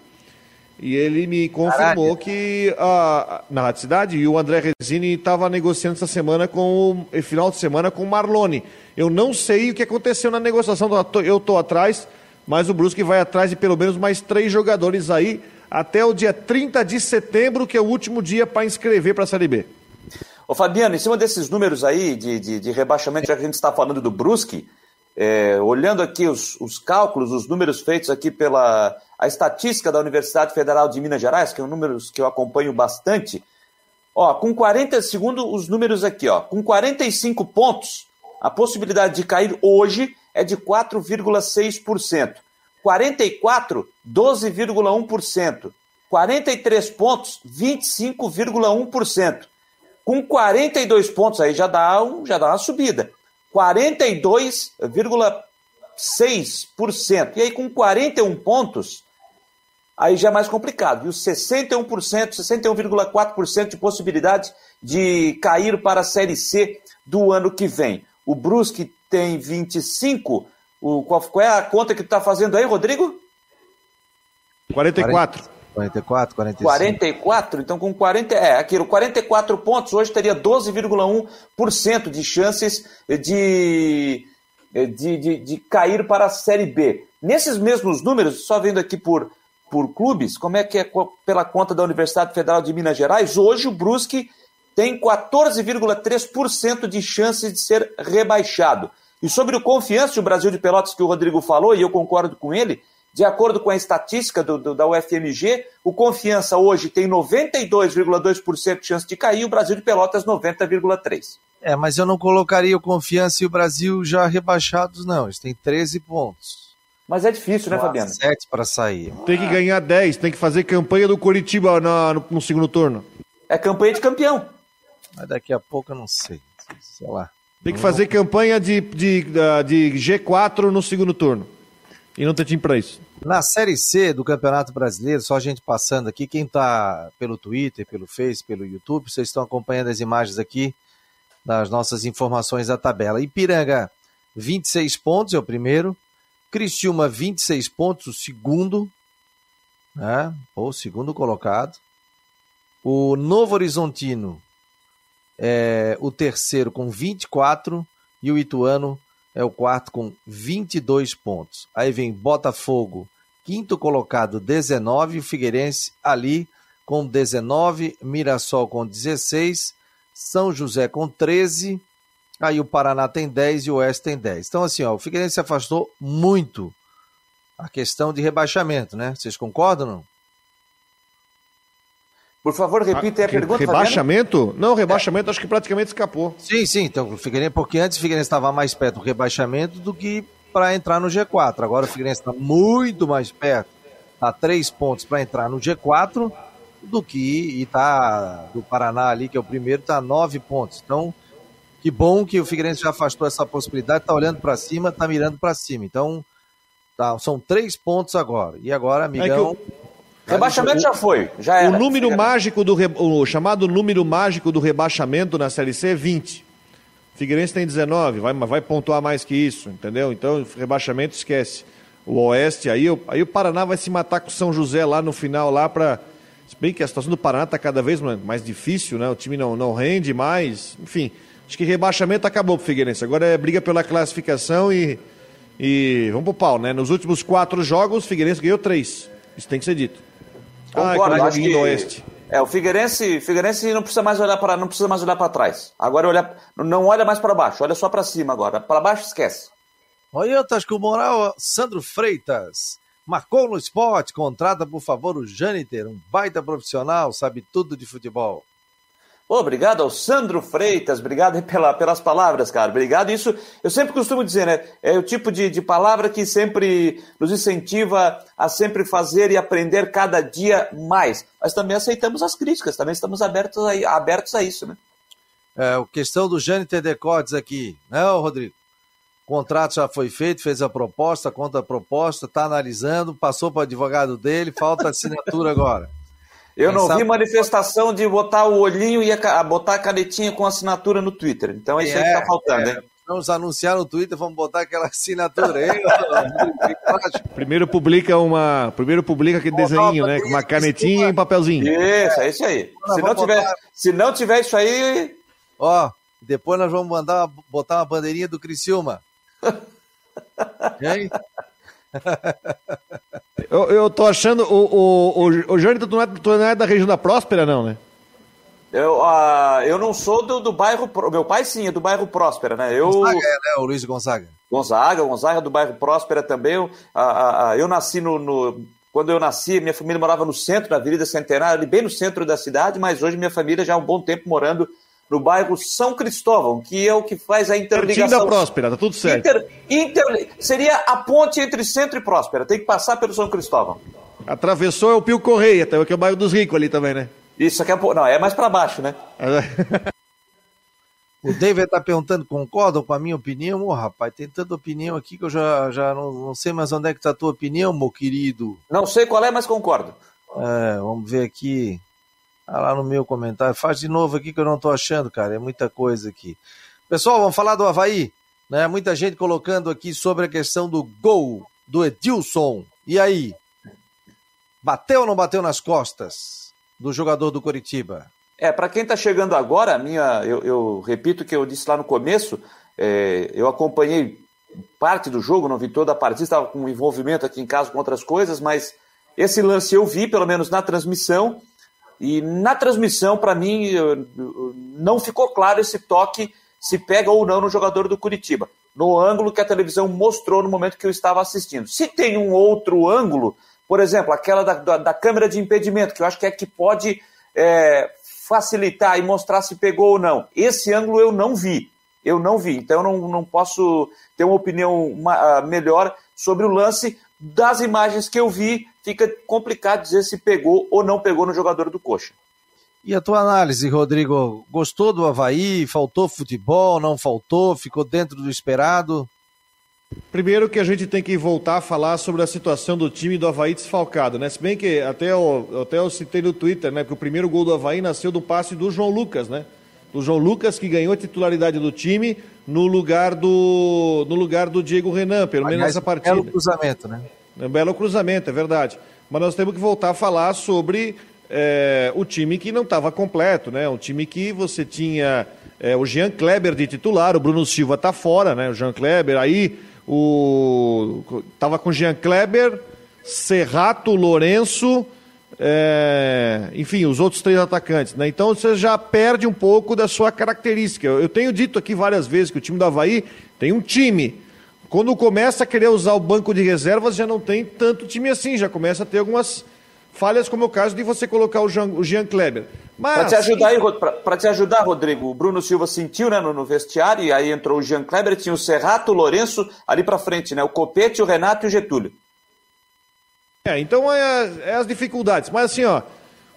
E ele me confirmou que a, na Rádio Cidade e o André Resini estava negociando essa semana com o final de semana com o Marlone. Eu não sei o que aconteceu na negociação, eu estou atrás, mas o Brusque vai atrás de pelo menos mais três jogadores aí até o dia 30 de setembro, que é o último dia para inscrever para a Série B. Ô Fabiano, em cima desses números aí de, de, de rebaixamento, já que a gente está falando do Brusque, é, olhando aqui os, os, cálculos, os números feitos aqui pela a estatística da Universidade Federal de Minas Gerais, que são números que eu acompanho bastante, ó, com 40, segundo os números aqui, ó, com 45 pontos, a possibilidade de cair hoje é de 4,6%. 44, 12,1%. 43 pontos, 25,1%. Com 42 pontos aí já dá, um, já dá uma subida. 42,6%. E aí, com 41 pontos, aí já é mais complicado. E os 61%, 61,4% de possibilidade de cair para a Série C do ano que vem. O Brusque tem 25. O, qual, qual é a conta que tu está fazendo aí, Rodrigo? 44. 44, 45. 44, então com 40, é, aquilo, 44 pontos, hoje teria 12,1% de chances de, de, de, de, cair para a Série B. Nesses mesmos números, só vendo aqui por, por clubes, como é que é pela conta da Universidade Federal de Minas Gerais, hoje o Brusque tem 14,3% de chances de ser rebaixado. E sobre o confiança, o Brasil de Pelotas que o Rodrigo falou, e eu concordo com ele, de acordo com a estatística do, do, da UFMG, o Confiança hoje tem 92,2% de chance de cair, o Brasil de Pelotas 90,3%. É, mas eu não colocaria o Confiança e o Brasil já rebaixados, não. Eles têm 13 pontos. Mas é difícil, né, Fabiano? 7 para sair. Tem que ganhar 10, tem que fazer campanha do Curitiba no, no, segundo turno. É campanha de campeão. Mas daqui a pouco eu não sei. Sei lá. Tem que fazer campanha de, de, de G4 no segundo turno. E não tem time para isso. Na Série C do Campeonato Brasileiro, só a gente passando aqui, quem está pelo Twitter, pelo Face, pelo YouTube, vocês estão acompanhando as imagens aqui das nossas informações da tabela. Ipiranga, 26 pontos, é o primeiro. Criciúma, 26 pontos, o segundo. Né? O segundo colocado. O Novo Horizontino é o terceiro com 24 e o Ituano é o quarto com 22 pontos. Aí vem Botafogo Quinto colocado, 19. O Figueirense ali com 19. Mirassol com 16. São José com 13. Aí o Paraná tem 10 e o Oeste tem 10. Então, assim, ó, o Figueirense se afastou muito a questão de rebaixamento, né? Vocês concordam ou não? Por favor, repita ah, a pergunta. Rebaixamento? Fabiano? Não, rebaixamento é. acho que praticamente escapou. Sim, sim. Então, o Figueirense, porque antes o Figueirense estava mais perto do rebaixamento do que para entrar no G4. Agora o Figueirense está muito mais perto, está três pontos para entrar no G4 do que e tá do Paraná ali que é o primeiro está nove pontos. Então que bom que o Figueirense já afastou essa possibilidade, está olhando para cima, está mirando para cima. Então, tá, são três pontos agora. E agora, é amigão. É o... Rebaixamento já foi, já era. O número mágico do re... o chamado número mágico do rebaixamento na Série C é 20. Figueirense tem 19, vai, vai pontuar mais que isso, entendeu? Então, rebaixamento esquece. O Oeste, aí, aí o Paraná vai se matar com o São José lá no final, lá para. Se bem que a situação do Paraná está cada vez mais difícil, né? O time não, não rende mais, enfim. Acho que rebaixamento acabou pro Figueirense. Agora é briga pela classificação e, e vamos pro pau, né? Nos últimos quatro jogos, o Figueirense ganhou três. Isso tem que ser dito. Concordo, ah, acho que... Oeste. É, o Figueirense, Figueirense não precisa mais olhar para não precisa mais olhar para trás. Agora olha, não olha mais para baixo, olha só para cima agora. Para baixo esquece. Oi, Tasco Moral, Sandro Freitas. Marcou no esporte, contrata por favor o Jâniter, um baita profissional, sabe tudo de futebol. Obrigado ao Sandro Freitas, obrigado pela, pelas palavras, cara. Obrigado. Isso eu sempre costumo dizer, né? É o tipo de, de palavra que sempre nos incentiva a sempre fazer e aprender cada dia mais. Mas também aceitamos as críticas, também estamos abertos a, abertos a isso, né? É, a questão do Jâniter Decotes aqui, né, Rodrigo? O contrato já foi feito, fez a proposta, conta a proposta, está analisando, passou para o advogado dele, falta assinatura agora. Eu não vi manifestação de botar o olhinho e a, botar a canetinha com assinatura no Twitter. Então é isso é, aí que tá faltando, é. hein? Vamos anunciar no Twitter, vamos botar aquela assinatura aí. [LAUGHS] primeiro publica uma. Primeiro publica aquele desenho, né? Com uma canetinha e um papelzinho. Isso, é isso aí. Se não, tiver, botar... se não tiver isso aí. Ó, depois nós vamos mandar botar uma bandeirinha do Criciúma. [LAUGHS] hein? Eu, eu tô achando. O, o, o, o Jânio, tu, não é, é da região da Próspera, não, né? Eu, uh, eu não sou do, do bairro. Meu pai sim, é do bairro Próspera, né? Eu... Gonzaga é, né? O Luiz Gonzaga. Gonzaga, Gonzaga do bairro Próspera também. Uh, uh, eu nasci no, no, Quando eu nasci, minha família morava no centro da Avenida Centenário, bem no centro da cidade, mas hoje minha família já há um bom tempo morando no bairro São Cristóvão, que é o que faz a interligação. da Próspera, tá tudo certo. Inter, inter, seria a ponte entre Centro e Próspera, tem que passar pelo São Cristóvão. Atravessou é o Pio Correia, que é o bairro dos ricos ali também, né? Isso aqui é, não, é mais para baixo, né? [LAUGHS] o David tá perguntando, concordam com a minha opinião? Ô, oh, rapaz, tem tanta opinião aqui que eu já, já não, não sei mais onde é que tá a tua opinião, meu querido. Não sei qual é, mas concordo. É, vamos ver aqui. Ah, lá no meu comentário. Faz de novo aqui que eu não estou achando, cara. É muita coisa aqui. Pessoal, vamos falar do Havaí. Né? Muita gente colocando aqui sobre a questão do gol do Edilson. E aí? Bateu ou não bateu nas costas do jogador do Coritiba? É, para quem está chegando agora, minha, eu, eu, repito o que eu disse lá no começo, é, eu acompanhei parte do jogo, não vi toda a partida, estava com envolvimento aqui em casa com outras coisas, mas esse lance eu vi, pelo menos na transmissão, e na transmissão, para mim, não ficou claro esse toque se pega ou não no jogador do Curitiba, no ângulo que a televisão mostrou no momento que eu estava assistindo. Se tem um outro ângulo, por exemplo, aquela da, da, da câmera de impedimento, que eu acho que é que pode é, facilitar e mostrar se pegou ou não. Esse ângulo eu não vi. Eu não vi. Então eu não, não posso ter uma opinião uma, melhor sobre o lance, das imagens que eu vi, fica complicado dizer se pegou ou não pegou no jogador do Coxa. E a tua análise, Rodrigo? Gostou do Havaí? Faltou futebol? Não faltou? Ficou dentro do esperado? Primeiro que a gente tem que voltar a falar sobre a situação do time do Havaí desfalcado, né? Se bem que até eu, até eu citei no Twitter, né? Que o primeiro gol do Havaí nasceu do passe do João Lucas, né? Do João Lucas que ganhou a titularidade do time no lugar do, no lugar do Diego Renan, pelo menos nessa partida. Belo cruzamento, né? É um belo cruzamento, é verdade. Mas nós temos que voltar a falar sobre é, o time que não estava completo, né? Um time que você tinha é, o Jean Kleber de titular, o Bruno Silva está fora, né? O Jean Kleber, aí o tava com Jean Kleber, Serrato, Lourenço, é, enfim, os outros três atacantes. Né? Então você já perde um pouco da sua característica. Eu tenho dito aqui várias vezes que o time do Havaí tem um time. Quando começa a querer usar o banco de reservas, já não tem tanto time assim, já começa a ter algumas falhas, como é o caso de você colocar o Jean, o Jean Kleber. Mas... Para te ajudar aí, para te ajudar, Rodrigo, o Bruno Silva sentiu né, no, no, vestiário e aí entrou o Jean Kleber, tinha o Serrato, o Lourenço ali para frente, né? O Copete, o Renato e o Getúlio. É, então é, é, as dificuldades. Mas assim, ó,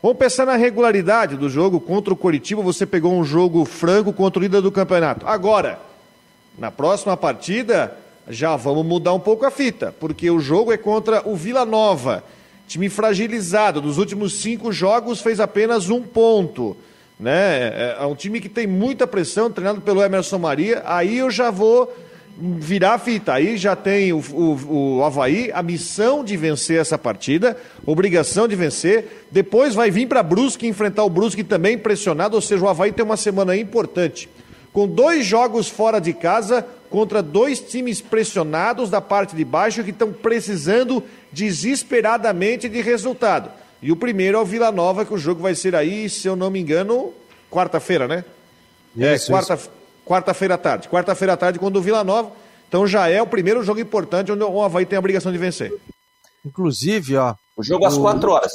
vamos pensar na regularidade do jogo contra o Coritiba. Você pegou um jogo franco contra o líder do campeonato. Agora, na próxima partida, já vamos mudar um pouco a fita, porque o jogo é contra o Vila Nova. Time fragilizado, dos últimos cinco jogos fez apenas um ponto. Né? É, é um time que tem muita pressão, treinado pelo Emerson Maria. Aí eu já vou virar a fita. Aí já tem o, o, o Havaí a missão de vencer essa partida, obrigação de vencer. Depois vai vir para Brusque enfrentar o Brusque também pressionado, ou seja, o Havaí tem uma semana importante. Com dois jogos fora de casa, contra dois times pressionados da parte de baixo que estão precisando desesperadamente de resultado. E o primeiro é o Vila Nova, que o jogo vai ser aí, se eu não me engano, quarta-feira, né? É, isso, é, quarta, quarta-feira à tarde. Quarta-feira à tarde, quando o Vila Nova. Então já é o primeiro jogo importante onde o Havaí tem a obrigação de vencer. Inclusive, ó. O jogo às quatro horas.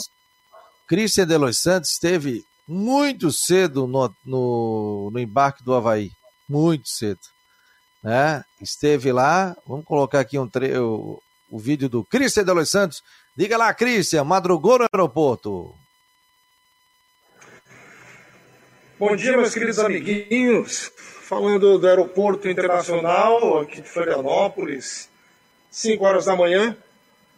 Cristian de Los Santos esteve muito cedo no, no, no embarque do Havaí. Muito cedo né? Esteve lá. Vamos colocar aqui um tre... o, o vídeo do Cristian de Los Santos. Diga lá, Cristian, madrugou no aeroporto. Bom dia, meus queridos amiguinhos. Falando do aeroporto internacional aqui de Florianópolis, 5 horas da manhã,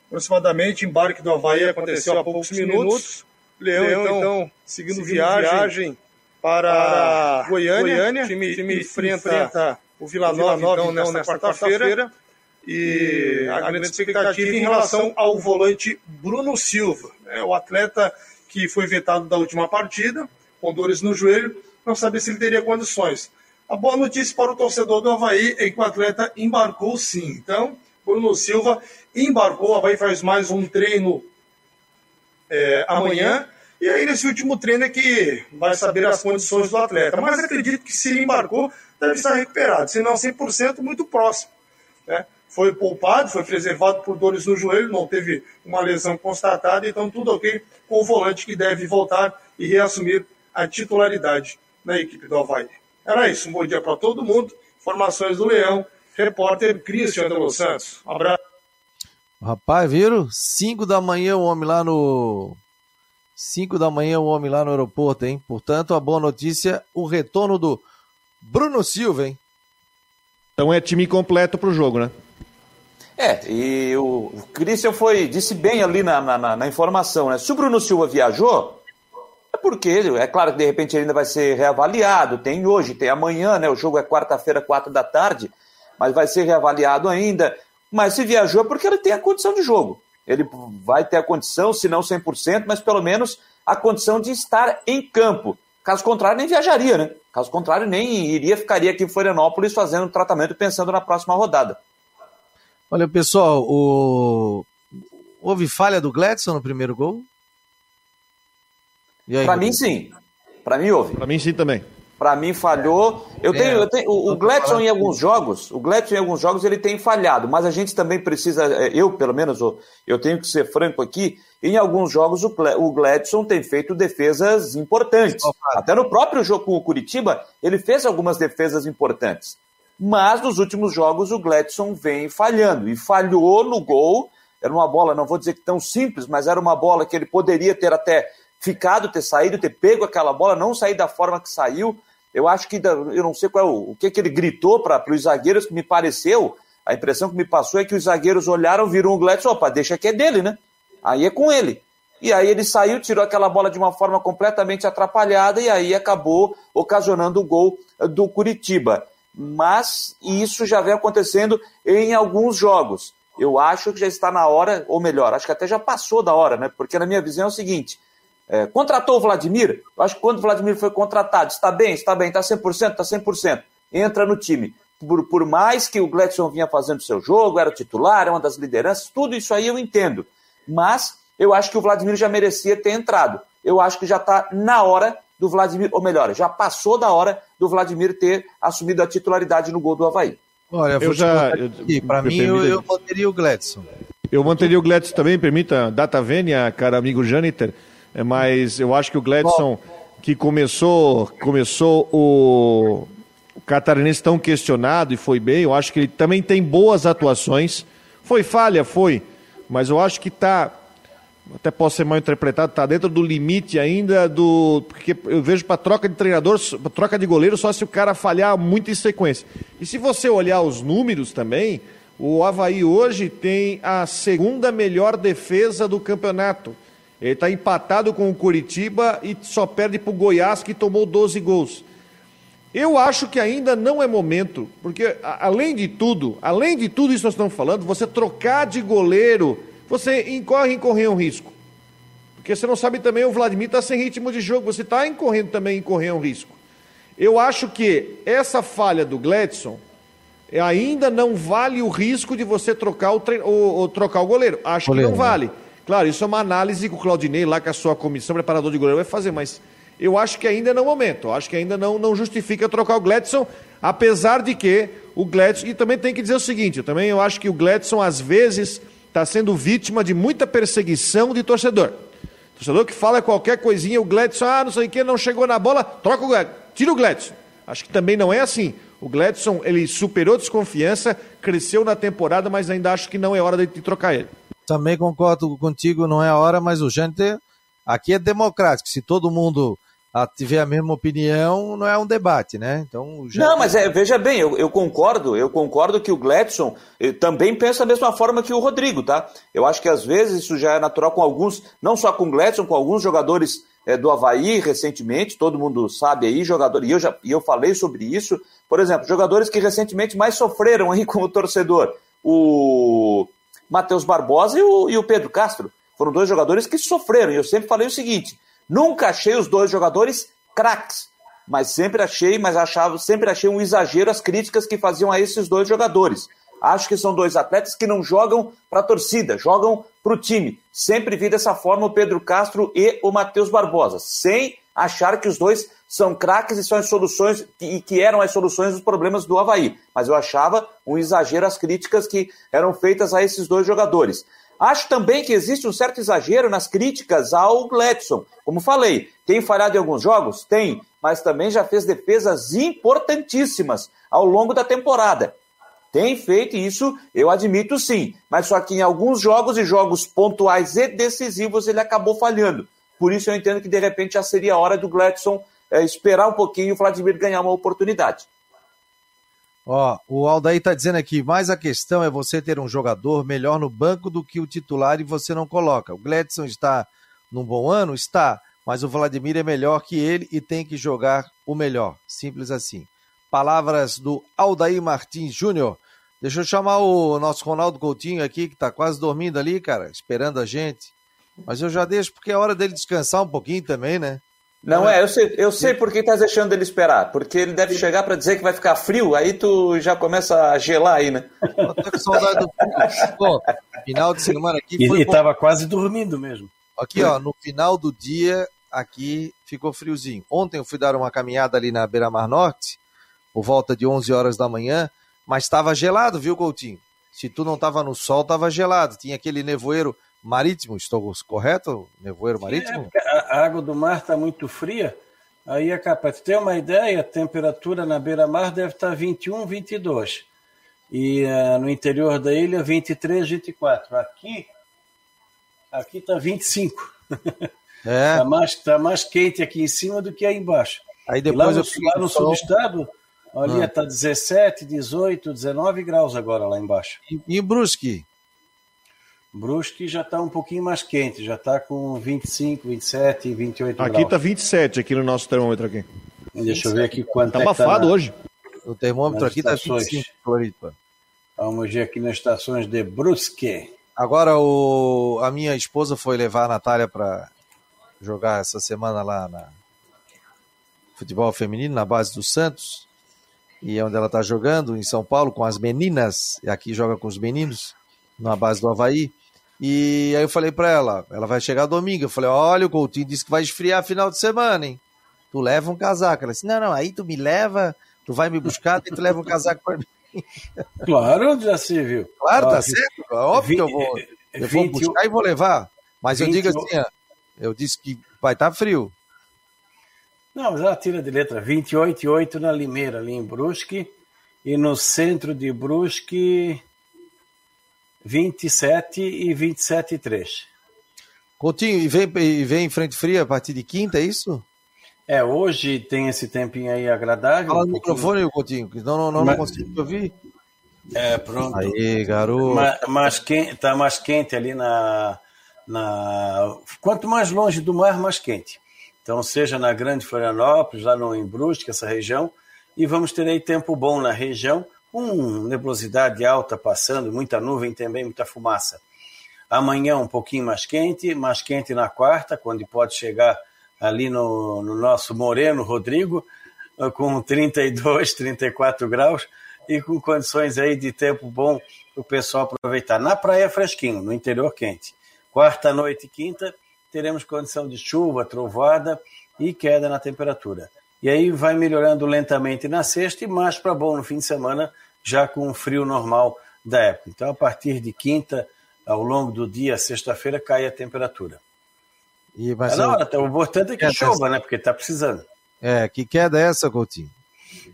aproximadamente, embarque do Havaí aconteceu há poucos minutos. Leão, Leão então, então, seguindo, seguindo viagem, viagem para, para Goiânia, Goiânia, time, time enfrenta, enfrenta o Vila Nova, então, então, nesta quarta-feira. E a grande expectativa em relação ao volante Bruno Silva, né, o atleta que foi vetado da última partida, com dores no joelho, não sabia se ele teria condições. A boa notícia para o torcedor do Havaí é que o atleta embarcou sim. Então, Bruno Silva embarcou, o Havaí faz mais um treino é, amanhã. E aí, nesse último treino é que vai saber as condições do atleta. Mas acredito que se ele embarcou, deve estar recuperado, se não 100%, muito próximo. Né? Foi poupado, foi preservado por dores no joelho, não teve uma lesão constatada, então tudo ok com o volante que deve voltar e reassumir a titularidade na equipe do Havaí. Era isso, um bom dia para todo mundo. Informações do Leão, repórter Cristian de Santos. Um abraço. Rapaz, viram? 5 da manhã o homem lá no. 5 da manhã o homem lá no aeroporto, hein? Portanto, a boa notícia, o retorno do Bruno Silva, hein? Então é time completo para o jogo, né? É, e o, o Christian foi, disse bem ali na, na, na, informação, né? Se o Bruno Silva viajou, é porque, é claro que de repente ele ainda vai ser reavaliado, tem hoje, tem amanhã, né? O jogo é quarta-feira, quatro da tarde, mas vai ser reavaliado ainda. Mas se viajou é porque ele tem a condição de jogo. Ele vai ter a condição, se não 100%, mas pelo menos a condição de estar em campo. Caso contrário, nem viajaria, né? Caso contrário, nem iria, ficaria aqui em Florianópolis fazendo tratamento pensando na próxima rodada. Olha, pessoal, o... houve falha do Gladson no primeiro gol? Para mim, sim. Para mim, houve. Para mim, sim também. Para mim falhou. Eu tenho, eu tenho o, o Gladson em alguns jogos, o Gladson em alguns jogos ele tem falhado, mas a gente também precisa, é, eu pelo menos, eu tenho que ser franco aqui, em alguns jogos o Gladson tem feito defesas importantes. Até no próprio jogo com o Curitiba, ele fez algumas defesas importantes. Mas nos últimos jogos o Gladson vem falhando e falhou no gol. Era uma bola, não vou dizer que tão simples, mas era uma bola que ele poderia ter até ficado, ter saído, ter pego aquela bola, não sair da forma que saiu. Eu acho que, eu não sei qual é o, o que, que ele gritou para os zagueiros, que me pareceu, a impressão que me passou é que os zagueiros olharam, viram o Gladson, opa, deixa que é dele, né? Aí é com ele. E aí ele saiu, tirou aquela bola de uma forma completamente atrapalhada e aí acabou ocasionando o gol do Curitiba. Mas isso já vem acontecendo em alguns jogos. Eu acho que já está na hora, ou melhor, acho que até já passou da hora, né? Porque na minha visão é o seguinte: é, contratou o Vladimir? Eu acho que quando o Vladimir foi contratado, está bem, está bem, está 100%, está 100%. Entra no time. Por, por mais que o Gladson vinha fazendo seu jogo, era o titular, é uma das lideranças, tudo isso aí eu entendo. Mas eu acho que o Vladimir já merecia ter entrado. Eu acho que já está na hora do Vladimir, ou melhor, já passou da hora do Vladimir ter assumido a titularidade no gol do Havaí. Olha, eu já. Para mim, eu, eu manteria o Gladson. Eu manteria o Gladson também, permita, data vênia, cara amigo Janiter, mas eu acho que o Gladson, que começou, começou o, o catarinense tão questionado e foi bem, eu acho que ele também tem boas atuações. Foi falha, foi, mas eu acho que está até posso ser mal interpretado, está dentro do limite ainda do. Porque eu vejo para troca de treinador, troca de goleiro, só se o cara falhar muito em sequência. E se você olhar os números também, o Havaí hoje tem a segunda melhor defesa do campeonato. Ele está empatado com o Curitiba e só perde para o Goiás, que tomou 12 gols. Eu acho que ainda não é momento, porque além de tudo, além de tudo isso que nós estamos falando, você trocar de goleiro você incorre em correr um risco. Porque você não sabe também, o Vladimir está sem ritmo de jogo, você está incorrendo também em correr um risco. Eu acho que essa falha do Gladson ainda não vale o risco de você trocar o, tre... o, o trocar o goleiro. Acho goleiro, que não né? Claro, isso é uma análise que o Claudinei, lá com a sua comissão preparador de goleiro, vai fazer, mas eu acho que ainda não é o momento. Eu acho que ainda não, não justifica trocar o Gladson, apesar de que o Gladson. E também tem que dizer o seguinte: eu também eu acho que o Gladson, às vezes está sendo vítima de muita perseguição de torcedor. Torcedor que fala qualquer coisinha, o Gledson, ah, não sei o que, não chegou na bola, troca o Gledson, tira o Gledson. Acho que também não é assim. O Gledson, ele superou desconfiança, cresceu na temporada, mas ainda acho que não é hora de trocar ele. Também concordo contigo, não é a hora, mas o Jâniter aqui é democrático. Se todo mundo a tiver a mesma opinião, não é um debate, né? Então. Não, mas é, veja bem, eu, eu, concordo, eu concordo que o Gladson eh, também pensa da mesma forma que o Rodrigo, tá? Eu acho que às vezes isso já é natural com alguns, não só com o Gladson, com alguns jogadores é, do Havaí recentemente, todo mundo sabe aí, jogador, e eu já e eu falei sobre isso. Por exemplo, jogadores que recentemente mais sofreram aí [LAUGHS] com o torcedor. O Matheus Barbosa e o, e o Pedro Castro. Foram dois jogadores que sofreram. E eu sempre falei o seguinte: Nunca achei os dois jogadores craques, mas sempre achei, mas achava, sempre achei um exagero as críticas que faziam a esses dois jogadores. Acho que são dois atletas que não jogam para a torcida, jogam para o time. Sempre vi dessa forma o Pedro Castro e o Matheus Barbosa, sem achar que os dois são craques e são as soluções e que eram as soluções dos problemas do Havaí. Mas eu achava um exagero as críticas que eram feitas a esses dois jogadores. Acho também que existe um certo exagero nas críticas ao Gladson. Como falei, tem falhado em alguns jogos? Tem, mas também já fez defesas importantíssimas ao longo da temporada. Tem feito isso, eu admito sim, mas só que em alguns jogos e jogos pontuais e decisivos ele acabou falhando. Por isso eu entendo que de repente já seria a hora do Gladson é, esperar um pouquinho e o Vladimir ganhar uma oportunidade. Ó, o Aldair tá dizendo aqui, mas a questão é você ter um jogador melhor no banco do que o titular e você não coloca. O Gledson está num bom ano? Está, mas o Vladimir é melhor que ele e tem que jogar o melhor. Simples assim. Palavras do Aldair Martins Júnior. Deixa eu chamar o nosso Ronaldo Coutinho aqui, que tá quase dormindo ali, cara, esperando a gente. Mas eu já deixo porque é hora dele descansar um pouquinho também, né? Não é, eu sei, eu sei por que tá deixando ele esperar. Porque ele deve chegar para dizer que vai ficar frio, aí tu já começa a gelar aí, né? Eu tô com saudade do frio. Final de semana aqui foi. Ele tava quase dormindo mesmo. Aqui, ó, no final do dia, aqui ficou friozinho. Ontem eu fui dar uma caminhada ali na Beira Mar Norte, por volta de 11 horas da manhã, mas estava gelado, viu, Coutinho? Se tu não tava no sol, tava gelado. Tinha aquele nevoeiro marítimo, estou correto? Nevoeiro marítimo? É, a água do mar está muito fria, aí é capaz. Para ter uma ideia, a temperatura na beira-mar deve estar 21, 22. E uh, no interior da ilha, 23, 24. Aqui, aqui está 25. [LAUGHS] É. Está mais, tá mais quente aqui em cima do que aí embaixo. Aí depois lá no, lá no subestado, ali está ah. 17, 18, 19 graus agora lá embaixo. E, e Brusque? Brusque já está um pouquinho mais quente, já está com 25, 27, 28 aqui graus. Aqui está 27, aqui no nosso termômetro aqui. Deixa eu ver aqui quanto tá é abafado tá na... hoje. O termômetro aqui está 25, Floripa. Vamos ver aqui nas estações de Brusque. Agora o... a minha esposa foi levar a Natália para jogar essa semana lá na futebol feminino, na base do Santos. E é onde ela está jogando, em São Paulo, com as meninas. E aqui joga com os meninos, na base do Havaí. E aí eu falei pra ela, ela vai chegar domingo. Eu falei, olha, o Coutinho disse que vai esfriar final de semana, hein? Tu leva um casaco. Ela disse, não, não, aí tu me leva, tu vai me buscar, e tu leva um casaco pra mim. [LAUGHS] Claro, já se viu. Claro, tá certo. É óbvio que eu vou, eu vou 20 buscar e vou levar. Mas eu digo 20 assim, eu disse que vai estar frio. Não, mas ela tira de letra 28 e 8 na Limeira, ali em Brusque. E no centro de Brusque, 27 e 27 e 3. Coutinho, e vem, e vem em frente fria a partir de quinta, é isso? É, hoje tem esse tempinho aí agradável. Fala um no pouquinho- microfone, Coutinho, que não, não, não, não Mas- consigo te ouvir. É, pronto. Aí, garoto. Ma- mais quente, tá mais quente ali na, na. Quanto mais longe do mar, mais quente. Então, seja na Grande Florianópolis, lá no em Brusque, essa região, e vamos ter aí tempo bom na região, com nebulosidade alta passando, muita nuvem também, muita fumaça. Amanhã um pouquinho mais quente, mais quente na quarta, quando pode chegar ali no, no nosso Moreno Rodrigo, eh, com 32, 34 graus e com condições aí de tempo bom para o pessoal aproveitar. Na praia fresquinho, no interior quente. Quarta noite e quinta teremos condição de chuva, trovoada e queda na temperatura. E aí vai melhorando lentamente na sexta e mais para bom no fim de semana, já com o frio normal da época. Então, a partir de quinta, ao longo do dia, sexta-feira, cai a temperatura. E, É mas na hora, tá? o importante é que chova, né? Porque está precisando. É, que queda é essa, Coutinho?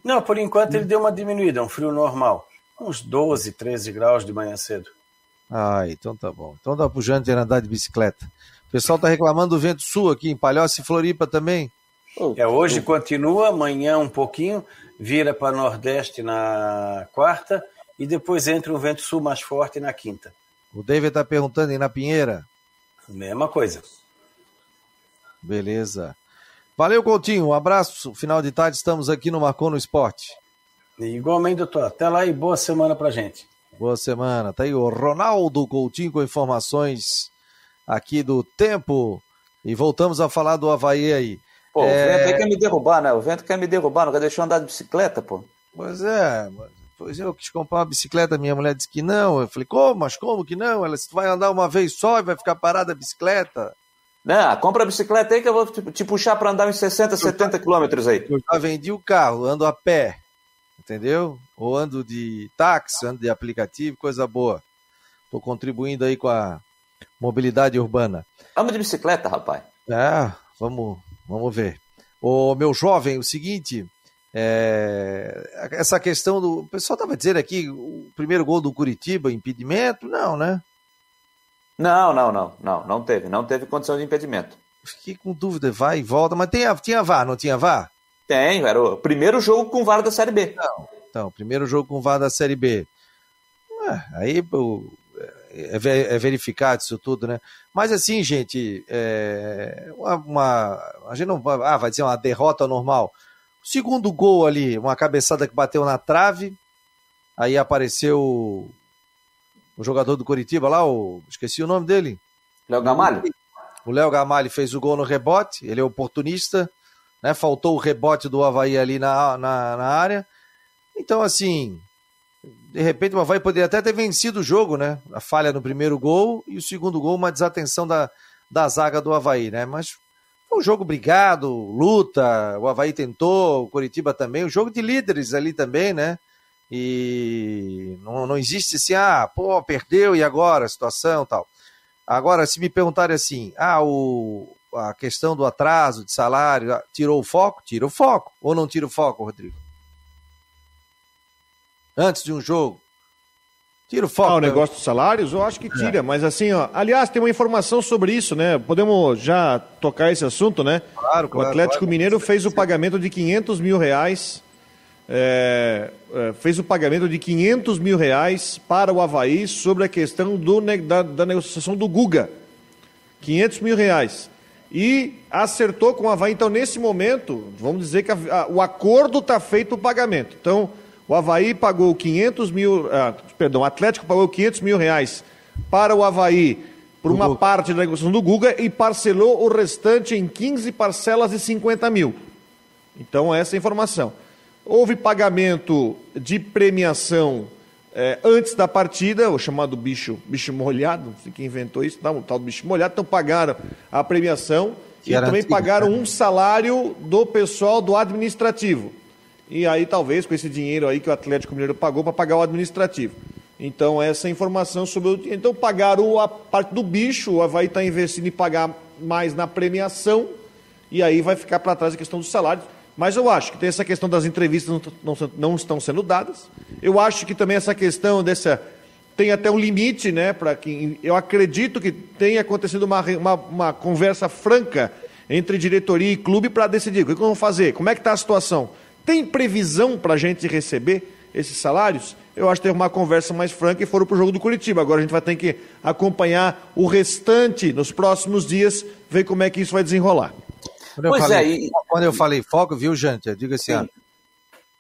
Não, por enquanto ele deu uma diminuída, um frio normal. Uns 12, 13 graus de manhã cedo. Ah, então tá bom. Então dá pro Janter andar de bicicleta. O pessoal tá reclamando do vento sul aqui em Palhoça e Floripa também. É, hoje continua, amanhã um pouquinho, vira para nordeste na quarta e depois entra um vento sul mais forte na quinta. O David tá perguntando aí na Pinheira. Mesma coisa. Beleza. Valeu, Coutinho. Um abraço. Final de tarde estamos aqui no Marcou no Esporte. E igualmente, doutor. Até lá e boa semana pra gente. Boa semana. Tá aí o Ronaldo Coutinho com informações aqui do tempo. E voltamos a falar do Havaí aí. Pô, É, o vento aí quer me derrubar, né? O vento quer me derrubar, não quer deixar eu andar de bicicleta, pô. Pois é, pois eu quis comprar uma bicicleta, minha mulher disse que não. Eu falei, como? Mas como que não? Ela disse, tu vai andar uma vez só e vai ficar parada a bicicleta. Não, compra a bicicleta aí que eu vou te, te puxar pra andar uns 60, 70 quilômetros aí. Eu já vendi o carro, ando a pé, entendeu? Ou ando de táxi, ando de aplicativo, coisa boa. Tô contribuindo aí com a mobilidade urbana. Vamos de bicicleta, rapaz. É, vamos, vamos ver. O meu jovem, o seguinte, é, essa questão do. O pessoal estava dizendo aqui, o primeiro gol do Curitiba, impedimento? Não, né? Não, não, não, não, não teve, não teve condição de impedimento. Fiquei com dúvida, vai e volta, mas tem, tinha VAR, não tinha VAR? Tem, era o primeiro jogo com VAR da Série B. Não. Então, primeiro jogo com VAR da Série B. É, aí pô, é, é verificado isso tudo, né? Mas assim, gente, é, uma, uma- a gente não vai- ah, vai dizer uma derrota normal. Segundo gol ali, uma cabeçada que bateu na trave, aí apareceu o, o jogador do Curitiba lá, o, esqueci o nome dele. Léo Gamalho? O Léo Gamalho fez o gol no rebote, ele é oportunista, né? Faltou o rebote do Havaí ali na, na, na área. Então, assim, de repente o Havaí poderia até ter vencido o jogo, né? A falha no primeiro gol e o segundo gol, uma desatenção da, da zaga do Havaí, né? Mas foi um jogo brigado, luta, o Havaí tentou, o Curitiba também, um jogo de líderes ali também, né? E não, não existe assim, ah, pô, perdeu e agora a situação tal. Agora, se me perguntarem assim, ah, o, a questão do atraso de salário, tirou o foco? Tira o foco. Ou não tira o foco, Rodrigo? Antes de um jogo. Tira o foco. Ah, o né? negócio dos salários, eu acho que tira, mas assim, ó. Aliás, tem uma informação sobre isso, né? Podemos já tocar esse assunto, né? Claro, O claro, Atlético claro. Mineiro fez o pagamento de 500 mil reais. é, é, fez o pagamento de 500 mil reais para o Havaí sobre a questão do, da, da negociação do Guga. 500 mil reais. E acertou com o Havaí. Então, nesse momento, vamos dizer que a- a- o acordo está feito o pagamento. Então, o Havaí pagou 500 mil. ah, perdão, o Atlético pagou 500 mil reais para o Havaí por uma parte da negociação do Guga e parcelou o restante em 15 parcelas de 50 mil. Então, essa é a informação. Houve pagamento de premiação é, antes da partida, o chamado bicho, bicho molhado, não sei quem inventou isso, não, o tal do bicho molhado, então pagaram a premiação e também pagaram um salário do pessoal do administrativo. E aí, talvez, com esse dinheiro aí que o Atlético Mineiro pagou para pagar o administrativo. Então, essa informação sobre o. Então, pagaram a parte do bicho, o Havaí está investindo em pagar mais na premiação, e aí vai ficar para trás a questão dos salários. Mas eu acho que tem essa questão das entrevistas não, não, não estão sendo dadas. Eu acho que também essa questão dessa. Tem até um limite, né? Para que. Eu acredito que tenha acontecido uma, uma, uma conversa franca entre diretoria e clube para decidir o que vamos fazer, como é que está a situação. Tem previsão para a gente receber esses salários? Eu acho que teve uma conversa mais franca e foram para o jogo do Curitiba. Agora a gente vai ter que acompanhar o restante nos próximos dias, ver como é que isso vai desenrolar. Quando eu, pois falei, é, e... quando eu falei foco, viu, Jante? Eu digo assim, ó,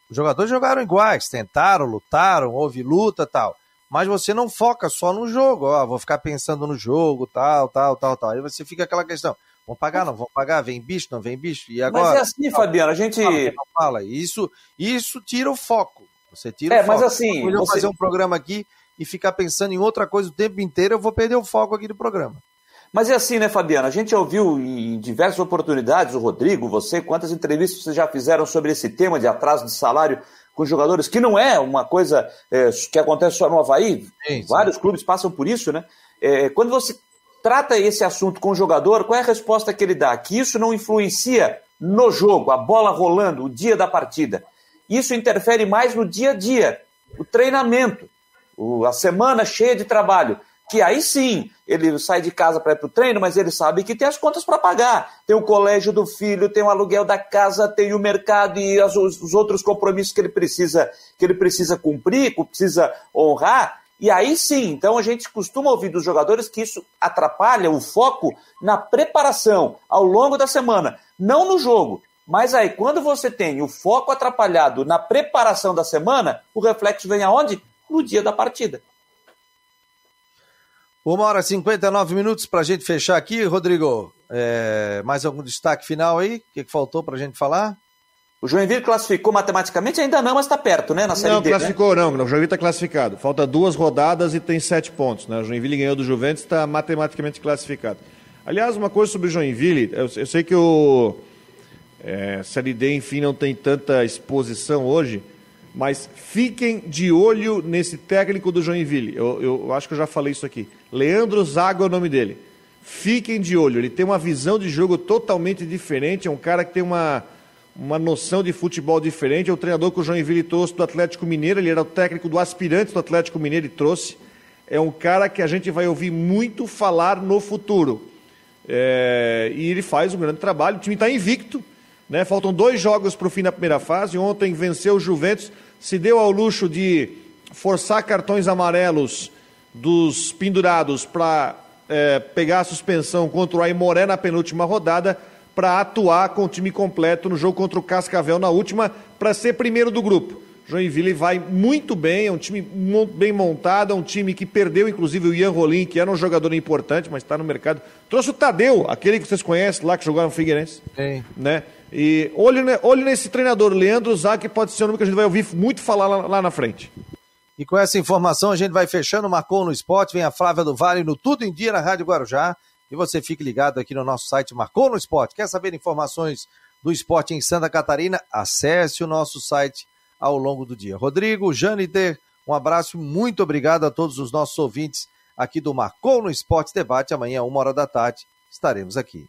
os jogadores jogaram iguais, tentaram, lutaram, houve luta tal. Mas você não foca só no jogo, ó, vou ficar pensando no jogo, tal, tal, tal, tal. Aí você fica aquela questão, vão pagar, não vão pagar, vem bicho, não vem bicho, e agora... Mas é assim, Fabiano, a gente... Fala, fala. Isso, isso tira o foco, você tira é, o foco. mas assim... Se eu você... fazer um programa aqui e ficar pensando em outra coisa o tempo inteiro, eu vou perder o foco aqui do programa. Mas é assim, né, Fabiana? A gente ouviu em diversas oportunidades, o Rodrigo, você, quantas entrevistas vocês já fizeram sobre esse tema de atraso de salário com jogadores, que não é uma coisa é, que acontece só no Havaí, sim, sim. vários clubes passam por isso, né? É, quando você trata esse assunto com o jogador, qual é a resposta que ele dá? Que isso não influencia no jogo, a bola rolando, o dia da partida. Isso interfere mais no dia a dia, o treinamento, a semana cheia de trabalho que aí sim ele sai de casa para ir para o treino, mas ele sabe que tem as contas para pagar. Tem o colégio do filho, tem o aluguel da casa, tem o mercado e as, os outros compromissos que ele precisa que ele precisa cumprir, que precisa honrar. E aí sim, então a gente costuma ouvir dos jogadores que isso atrapalha o foco na preparação ao longo da semana, não no jogo. Mas aí, quando você tem o foco atrapalhado na preparação da semana, o reflexo vem aonde? No dia da partida. Uma hora e 59 minutos para a gente fechar aqui, Rodrigo. É, mais algum destaque final aí? O que, que faltou para a gente falar? O Joinville classificou matematicamente? Ainda não, mas está perto, né? Na série não, D, classificou né? não. O Joinville está classificado. Falta duas rodadas e tem sete pontos. Né? O Joinville ganhou do Juventus está matematicamente classificado. Aliás, uma coisa sobre o Joinville, eu, eu sei que o é, Série D, enfim, não tem tanta exposição hoje, mas fiquem de olho nesse técnico do Joinville. Eu, eu, acho que eu já falei isso aqui. Leandro Zago é o nome dele. Fiquem de olho. Ele tem uma visão de jogo totalmente diferente. É um cara que tem uma, uma noção de futebol diferente. É o treinador que o Joinville trouxe do Atlético Mineiro. Ele era o técnico do aspirante do Atlético Mineiro e trouxe. É um cara que a gente vai ouvir muito falar no futuro. É, e ele faz um grande trabalho. O time está invicto. Né? Faltam dois jogos para o fim da primeira fase. Ontem venceu o Juventus, se deu ao luxo de forçar cartões amarelos dos pendurados para é, pegar a suspensão contra o Aimoré na penúltima rodada, para atuar com o time completo no jogo contra o Cascavel na última, para ser primeiro do grupo. Joinville vai muito bem, é um time bem montado, é um time que perdeu inclusive o Ian Rolim, que era um jogador importante, mas está no mercado. Trouxe o Tadeu, aquele que vocês conhecem lá, que jogava no Figueirense. Sim. Né? E olhe, olhe nesse treinador, Leandro que pode ser o nome que a gente vai ouvir muito falar lá, lá, na frente. E com essa informação a gente vai fechando, marcou no esporte, vem a Flávia do Vale no Tudo em Dia na Rádio Guarujá. E você fique ligado aqui no nosso site Marcou no Esporte. Quer saber informações do esporte em Santa Catarina? Acesse o nosso site ao longo do dia. Rodrigo, Janiter, um abraço muito obrigado a todos os nossos ouvintes aqui do Marcou no Esporte Debate. Amanhã, uma hora da tarde, estaremos aqui.